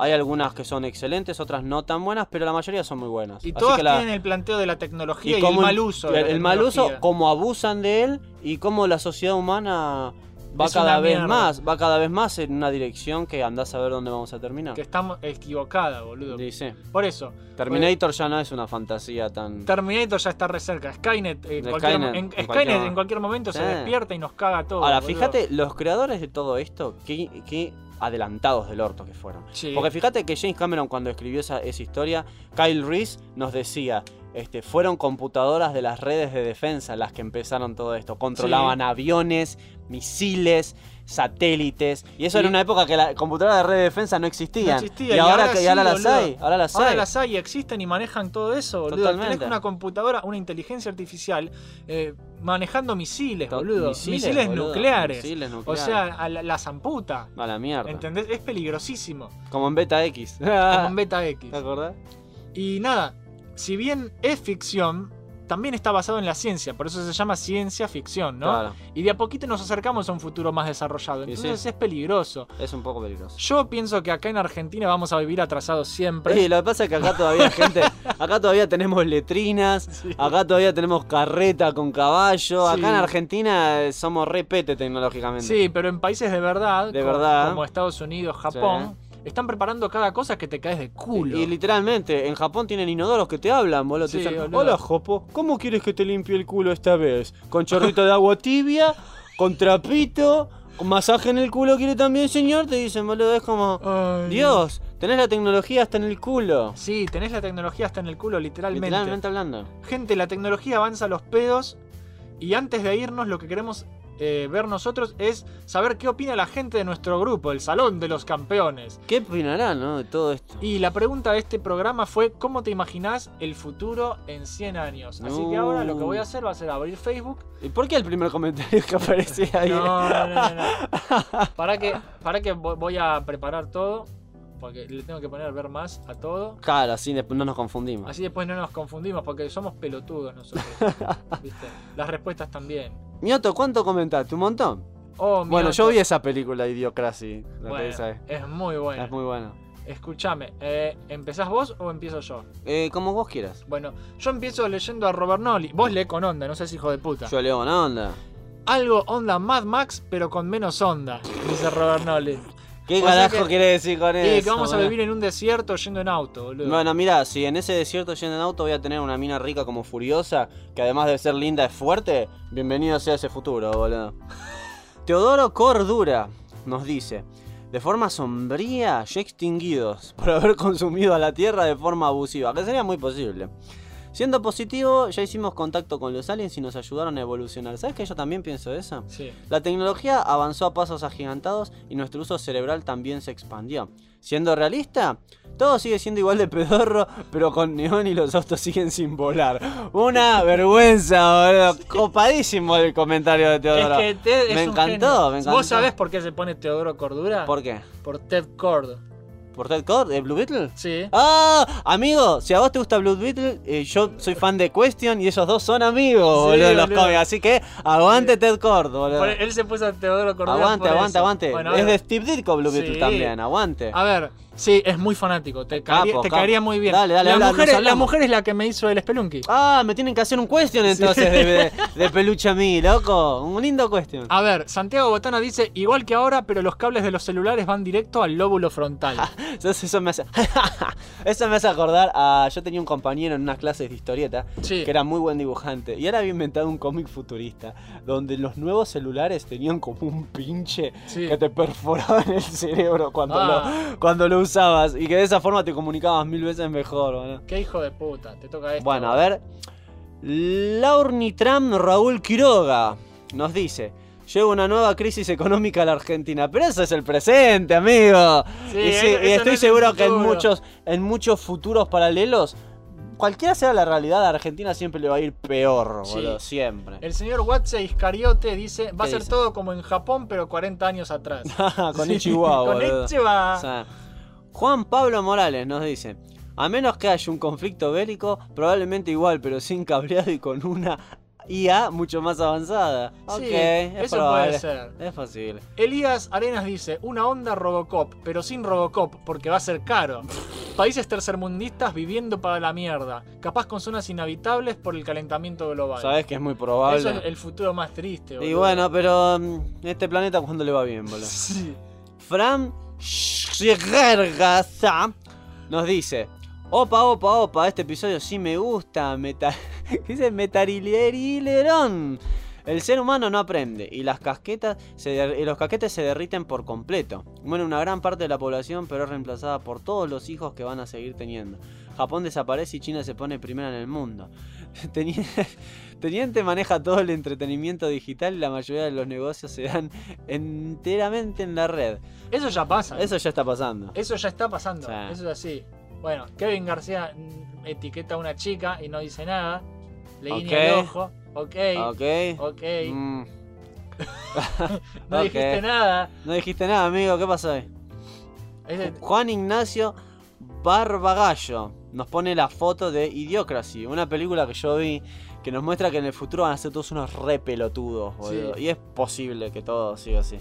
Hay algunas que son excelentes, otras no tan buenas, pero la mayoría son muy buenas.
y
Así
todas
que la-
tienen el planteo de la tecnología y, el mal uso.
el, mal uso, cómo abusan de él y cómo la sociedad humana va
Es
cada vez
mierda.
más, va cada vez más en una dirección que andás a ver dónde vamos a terminar.
Que estamos equivocada, boludo.
Dice,
Por eso.
Terminator ya no es una fantasía tan...
Terminator ya está re cerca. Skynet, en,
De
cualquier,
Skynet,
en-
en
Skynet
cualquier-
en cualquier momento se despierta y nos caga todo.
Ahora,
boludo.
fíjate, los creadores de todo esto, qué, qué adelantados del orto que fueron.
Sí.
Porque fíjate que James Cameron cuando escribió esa, esa historia, Kyle Reese nos decía, este, fueron computadoras de las redes de defensa las que empezaron todo esto. Controlaban aviones, misiles, satélites. Y eso
Y-
era una época que las computadoras de red de defensa no existían.
No existía,
y, ahora, que, y
sí,
ahora las hay. Ahora las
Ahora
hay.
las hay y existen y manejan todo eso, boludo.
Totalmente.
Tenés una computadora, una inteligencia artificial eh, manejando misiles, boludo. Misiles,
boludo,
nucleares.
misiles
O
nucleares.
sea, a la, las amputa.
A la mierda.
¿Entendés? Es peligrosísimo.
Como en Beta X.
Como en Beta X.
¿Te acordás?
Y nada, si bien es ficción, también está basado en la ciencia, por eso se llama ciencia ficción, ¿no?
Claro.
Y de a poquito nos acercamos a un futuro más desarrollado, entonces
sí.
es peligroso.
Es un poco peligroso.
Yo pienso que acá en Argentina vamos a vivir atrasados siempre.
Sí, lo que pasa es que acá todavía gente, acá todavía tenemos letrinas, acá todavía tenemos carreta con caballo, acá en Argentina eh, somos repete tecnológicamente.
Sí, pero en países de verdad,
De verdad.
como Estados Unidos, Japón, están preparando cada cosa que te caes de culo.
Y, y literalmente, en Japón tienen inodoros que te hablan, boludo. Te
Sí,
dicen,
boludo.
Hola, Jopo, ¿cómo quieres que te limpie el culo esta vez? ¿Con chorrito de agua tibia? ¿Con trapito? ¿Con masaje en el culo quiere también, señor? Te dicen, boludo, es como...
Ay.
Dios, tenés la tecnología hasta en el culo.
Sí, tenés la tecnología hasta en el culo, literalmente.
Literalmente hablando.
Gente, la tecnología avanza a los pedos. Y antes de irnos, lo que queremos eh, ver nosotros es saber qué opina la gente de nuestro grupo, el Salón de los Campeones.
¿Qué opinarán, no? De todo esto.
Y la pregunta de este programa fue: ¿Cómo te imaginás el futuro en 100 años? Así que ahora lo que voy a hacer va a ser abrir Facebook.
¿Y por qué el primer comentario que aparece ahí?
No, no, no, no. Para que, para que vo- voy a preparar todo. Porque le tengo que poner ver más a todo.
Claro, así no nos confundimos.
Así después no nos confundimos porque somos pelotudos nosotros. ¿viste? Las respuestas también.
Mioto, ¿cuánto comentaste? ¿Un montón?
Oh,
Bueno, yo vi esa película Idiocracy.
Bueno,
es.
muy buena.
Es muy buena.
Escúchame, eh, ¿empezás vos o empiezo yo?
Eh, como vos quieras.
Bueno, yo empiezo leyendo a Robert Nolly. Vos lee con onda, no seas hijo de puta.
Yo leo una onda.
Algo onda Mad Max, pero con menos onda, dice Robert Nolly.
¿Qué carajo quiere decir con
Y
eso?
que vamos a vivir en un desierto yendo en auto, boludo.
Bueno, mira, si en ese desierto yendo en auto voy a tener una mina rica como furiosa, que además de ser linda es fuerte, bienvenido sea ese futuro, boludo. Teodoro Cordura nos dice, de forma sombría, ya extinguidos por haber consumido a la Tierra de forma abusiva, que sería muy posible. Siendo positivo, ya hicimos contacto con los aliens y nos ayudaron a evolucionar. ¿Sabes que yo también pienso eso?
Sí.
La tecnología avanzó a pasos agigantados y nuestro uso cerebral también se expandió. Siendo realista, todo sigue siendo igual de pedorro, pero con neón y los autos siguen sin volar. Una vergüenza, boludo. Copadísimo el comentario de Teodoro.
Es que
me encantó, me encantó.
¿Vos sabés por qué se pone Teodoro Cordura?
¿Por qué?
Por Ted Cord.
¿Por Ted Cord? ¿De Blue Beetle?
Sí.
Ah, amigo, si a vos te gusta Blue Beetle, eh, yo soy fan de Question y ellos dos son amigos,
Sí,
boludo, los cómics. Así que aguante Ted Cord, boludo.
Por- él se puso a Teodoro Cordura.
Aguante, aguante,
eso.
aguante.
Bueno,
es de Steve Ditko Blue Beetle
Sí.
también, aguante.
A ver, sí, es muy fanático. Te, caería,
Capo,
te
capo.
caería muy bien.
Dale, dale,
la,
habla,
mujer, la mujer es la que me hizo el Spelunky.
Ah, me tienen que hacer un question entonces de, de- de peluche a mí, loco. Un lindo question.
A ver, Santiago Botana dice, igual que ahora, pero los cables de los celulares van directo al lóbulo frontal.
Entonces eso me hace. eso me hace acordar a. Yo tenía un compañero en unas clases de historieta
Sí.
que era muy buen dibujante. Y él había inventado un cómic futurista. Donde los nuevos celulares tenían como un pinche
Sí.
que te perforaba en el cerebro cuando,
Ah.
lo, cuando lo usabas. Y que de esa forma te comunicabas mil veces mejor, boludo.
Qué hijo de puta, te toca esto.
Bueno, a ver. Laurnitram Raúl Quiroga nos dice. Llega una nueva crisis económica a la Argentina, pero eso es el presente, amigo.
Sí,
y, sí, y
no
estoy
es
seguro que en muchos, en muchos futuros paralelos, cualquiera sea la realidad, a Argentina siempre le va a ir peor,
Sí.
boludo, siempre.
El señor Watse Iscariote dice, va a
¿Qué
ser
dice?
todo como en Japón, pero 40 años atrás.
Con
Sí,
Ichiwa,
con. Ichiwa.
O sea, Juan Pablo Morales nos dice. A menos que haya un conflicto bélico, probablemente igual, pero sin cableado y con una IA mucho más avanzada.
Sí,
ok, es
eso
probable.
puede ser.
Es posible.
Elías Arenas dice, una onda Robocop, pero sin Robocop, porque va a ser caro. Países tercermundistas viviendo para la mierda, capaz con zonas inhabitables por el calentamiento global.
Sabes que es muy probable.
Eso es el futuro más triste,
Y
boludo.
bueno, pero mm, este planeta cuando le va bien, boludo.
Sí.
Fran nos dice. Opa, opa, opa, este episodio sí me gusta. Meta... ¿Qué dice? Metarililerón. El ser humano no aprende y las casquetas se y los casquetes se derriten por completo. Muere una gran parte de la población, pero es reemplazada por todos los hijos que van a seguir teniendo. Japón desaparece y China se pone primera en el mundo. Teni- Teniente maneja todo el entretenimiento digital y la mayoría de los negocios se dan enteramente en la red.
Eso ya pasa.
Eso ya está pasando.
Eso ya está pasando. Eso es así. Bueno, Kevin García mm, etiqueta a una chica y no dice nada. Le guiña
Ok.
el ojo. Ok.
Ok.
Ok.
Mm,
no dijiste nada.
No dijiste nada, amigo. ¿Qué pasó ahí? Juan Ignacio Barbagallo nos pone la foto de Idiocracy, una película que yo vi que nos muestra que en el futuro van a ser todos unos re pelotudos, boludo.
Sí.
Y es posible que todo siga así.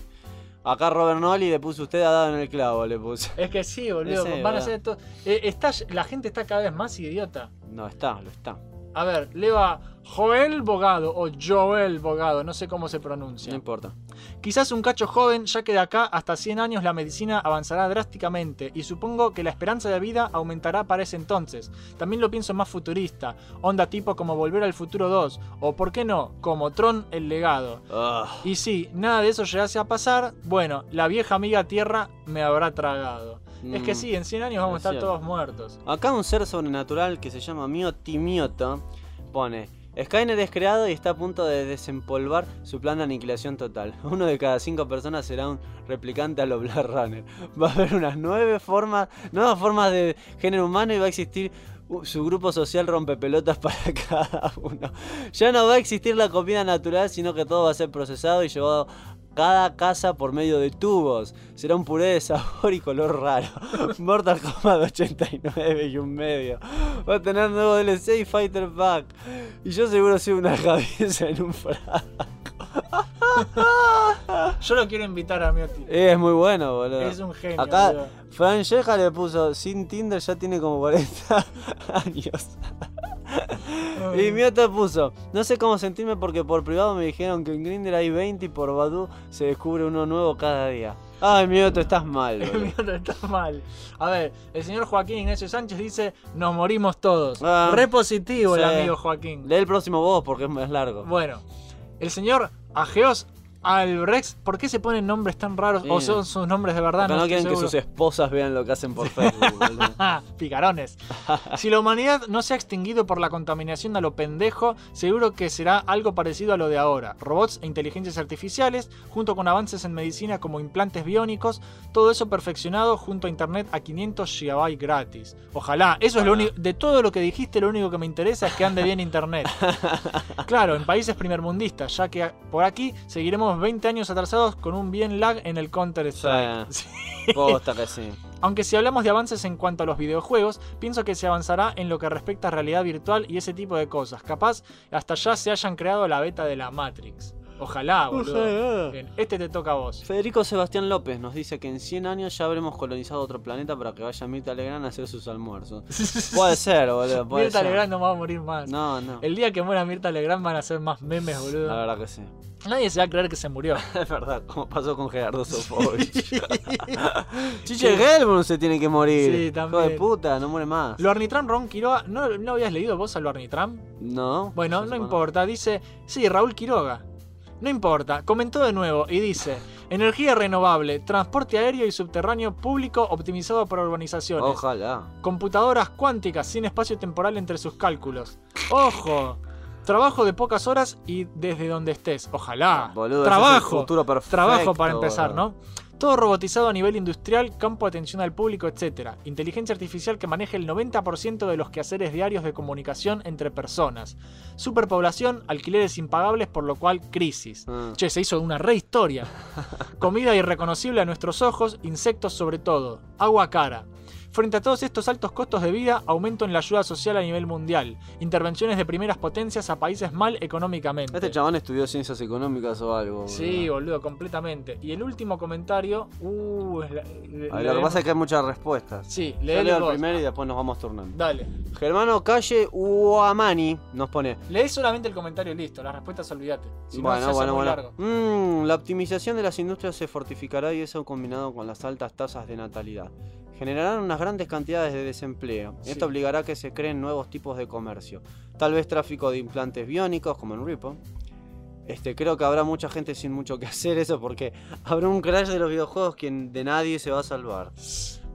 Acá Robert Nolly le puso usted ha dado en el clavo, le puse.
Es que sí, boludo.
Ese,
van a ser eh, está, la gente está cada vez más idiota.
No, está, lo está.
A ver, leva Joel Bogado o Joel Bogado, no sé cómo se pronuncia.
No importa.
Quizás un cacho joven, ya que de acá hasta 100 años la medicina avanzará drásticamente y supongo que la esperanza de vida aumentará para ese entonces. También lo pienso más futurista, onda tipo como Volver al Futuro 2 o, ¿por qué no?, como Tron el legado.
Ah,
Y si nada de eso llegase a pasar, bueno, la vieja amiga Tierra me habrá tragado. Es que
Mm,
sí, en 100 años vamos a
es
estar
cierto.
todos muertos.
Acá un ser sobrenatural que se llama Miotimioto pone. Skynet es creado y está a punto de desempolvar su plan de aniquilación total. Uno de cada cinco personas será un replicante a lo Runner. Va a haber unas nueve formas, nuevas formas de género humano y va a existir su grupo social rompepelotas para cada uno. Ya no va a existir la comida natural, sino que todo va a ser procesado y llevado cada casa por medio de tubos. Será un puré de sabor y color raro. Mortal Kombat 89 y un medio. Va a tener nuevo DLC Fighter Pack. Y yo seguro soy una cabeza en un frasco.
Yo lo quiero invitar a Mioti.
Es muy bueno, boludo.
Es un genio.
Acá
boludo.
Francesca le puso sin Tinder ya tiene como 40 años. Y Miota puso, no sé cómo sentirme porque por privado me dijeron que en Grindr hay 20 y por Badu se descubre uno nuevo cada día. Ay, Miota, estás mal, boludo.
Miota está mal. A ver, el señor Joaquín Ignacio Sánchez dice: Nos morimos todos.
Ah,
Re positivo el amigo Joaquín.
Lee el próximo vos porque es más largo.
Bueno, el señor Ageos Albrecht, ¿por qué se ponen nombres tan raros?
Sí.
¿O son sus nombres de verdad?
Porque no
estoy
quieren que sus esposas vean lo que hacen por Facebook,
Picarones. Si la humanidad no se ha extinguido por la contaminación a lo pendejo, seguro que será algo parecido a lo de ahora. Robots e inteligencias artificiales, junto con avances en medicina como implantes biónicos, todo eso perfeccionado junto a internet a 500 GB gratis. Ojalá, eso es lo único. De todo lo que dijiste, lo único que me interesa es que ande bien internet. Claro, en países primermundistas, ya que por aquí seguiremos 20 años atrasados con un bien lag en el Counter-Strike.
Sí. Posta que sí.
Aunque si hablamos de avances en cuanto a los videojuegos, pienso que se avanzará en lo que respecta a realidad virtual y ese tipo de cosas. Capaz hasta ya se hayan creado la beta de la Matrix. Ojalá, boludo.
Ojalá.
Bien, este te toca a vos.
Federico Sebastián López nos dice que en 100 años ya habremos colonizado otro planeta para que vaya Mirta Legrand a hacer sus almuerzos. Puede ser, boludo. Puede
Mirta
ser.
Legrand no va a morir más.
No, no.
El día que muera Mirta Legrand van a hacer más memes,
La
boludo.
verdad que sí.
Nadie se va a creer que se murió.
Es verdad, como pasó con Gerardo Sofovich. Chiche Gelbun se tiene que morir.
Sí,
Hijo
también.
de puta, no muere más.
Lo Arnitram Ron Quiroga, ¿no, ¿no habías leído vos a lo Arnitram?
No.
Bueno, no importa. Dice, sí, Raúl Quiroga. No importa. Comentó de nuevo y dice, energía renovable, transporte aéreo y subterráneo público optimizado por urbanizaciones.
Ojalá.
Computadoras cuánticas sin espacio temporal entre sus cálculos. ¡Ojo! Trabajo de pocas horas y desde donde estés. Ojalá.
Boludo, ese es el
Trabajo.
futuro perfecto,
Trabajo para empezar. ¿no? Todo robotizado a nivel industrial, campo de atención al público, etc. Inteligencia artificial que maneje el 90% de los quehaceres diarios de comunicación entre personas. Superpoblación, alquileres impagables, por lo cual crisis.
Ah.
Che, se hizo una rehistoria. Comida irreconocible a nuestros ojos, insectos sobre todo. Agua cara. Frente a todos estos altos costos de vida, aumento en la ayuda social a nivel mundial. Intervenciones de primeras potencias a países mal económicamente.
Este chabón estudió ciencias económicas o algo. boludo.
Sí, boludo, completamente. Y el último comentario. Uh, le-
Lo que pasa es que hay muchas respuestas.
Sí,
Yo leo el
vos.
primero y después nos vamos turnando.
Dale.
Germano Calle Uamani nos pone.
Leí solamente el comentario y listo. Las respuestas olvídate. Si
bueno, bueno, bueno.
largo.
Mm, la optimización de las industrias se fortificará y eso combinado con las altas tasas de natalidad. Generarán unas grandes cantidades de desempleo.
Sí.
Esto obligará a que se creen nuevos tipos de comercio. Tal vez tráfico de implantes biónicos, como en Ripple. Este, creo que habrá mucha gente sin mucho que hacer eso porque habrá un crash de los videojuegos que de nadie se va a salvar.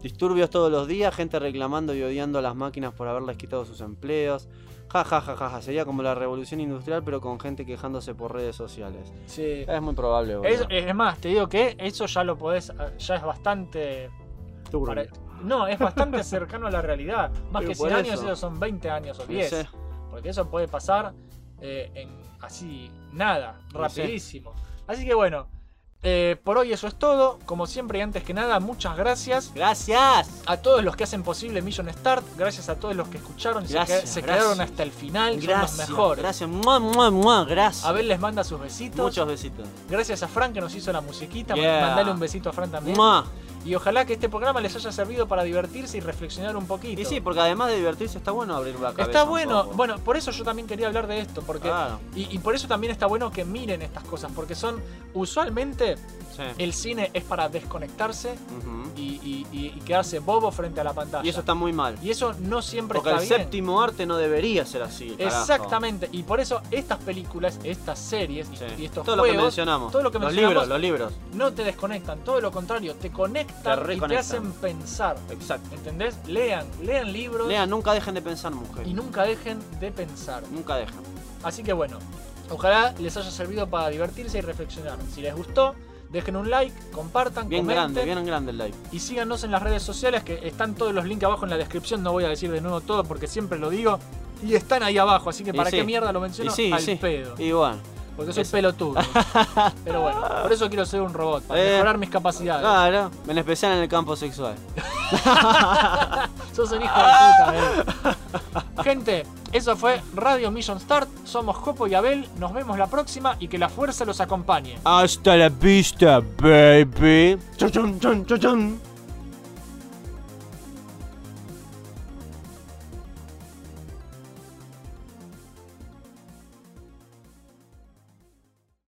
Disturbios todos los días, gente reclamando y odiando a las máquinas por haberles quitado sus empleos. Ja, ja, ja, ja, ja. Sería como la revolución industrial, pero con gente quejándose por redes sociales.
Sí.
Es muy probable.
Es, es más, te digo que eso ya lo podés. Ya es bastante. No, es bastante cercano a la realidad. Más
Pero
que
por
100 años,
eso.
esos son 20 años o 10.
sé.
Porque eso puede pasar eh, en así, nada, rapidísimo. Así que bueno, eh, por hoy eso es todo. Como siempre y antes que nada, muchas gracias.
Gracias.
A todos los que hacen posible Million Start, gracias a todos los que escucharon y se
Gracias,
se,
gracias.
quedaron hasta el final,
Gracias.
son los mejores.
Gracias. Mua, mua, mua, gracias.
Abel les manda sus besitos.
Muchos besitos.
Gracias a Fran que nos hizo la musiquita.
Yeah.
Mandale un besito a Fran también. Y ojalá que este programa les haya servido para divertirse y reflexionar un poquito.
Y sí, porque además de divertirse está bueno abrir la cabeza.
Está bueno, bueno, por eso yo también quería hablar de esto, porque y, y por eso también está bueno que miren estas cosas, porque son usualmente
Sí.
el cine es para desconectarse y, y- y- y quedarse bobo frente a la pantalla.
Y eso está muy mal.
Y eso no siempre
Porque el
está bien.
séptimo arte no debería ser así. carajo.
Exactamente, y por eso estas películas, estas series y,
Sí.
y estos
todo lo que
juegos,
mencionamos.
todo lo que
los
mencionamos
libros, los libros.
no te desconectan, todo lo contrario, te conectan
Te
y te
reconectan.
hacen pensar.
Exacto.
¿Entendés? Lean, lean libros
Lean, nunca dejen de pensar, mujer.
y nunca dejen de pensar.
Nunca dejen.
Así que bueno, ojalá les haya servido para divertirse y reflexionar. Si les gustó, dejen un like, compartan,
Bien
comenten
grande, bien grande el like.
y síganos en las redes sociales que están todos los links abajo en la descripción. No voy a decir de nuevo todo porque siempre lo digo. Y están ahí abajo, así que
Y
para
sí.
qué mierda lo
Y
menciono
sí, y
al
sí.
pedo.
Y bueno.
Porque soy pelotudo. Pero bueno, por eso quiero ser un robot, para
Eh,
mejorar mis capacidades.
Claro, en especial en el campo sexual.
Sos un hijo de puta, eh. Gente, eso fue Radio Mission Start. Somos Jopo y Abel. Nos vemos la próxima y que la fuerza los acompañe.
Hasta la vista, baby. Chon, chon, chon.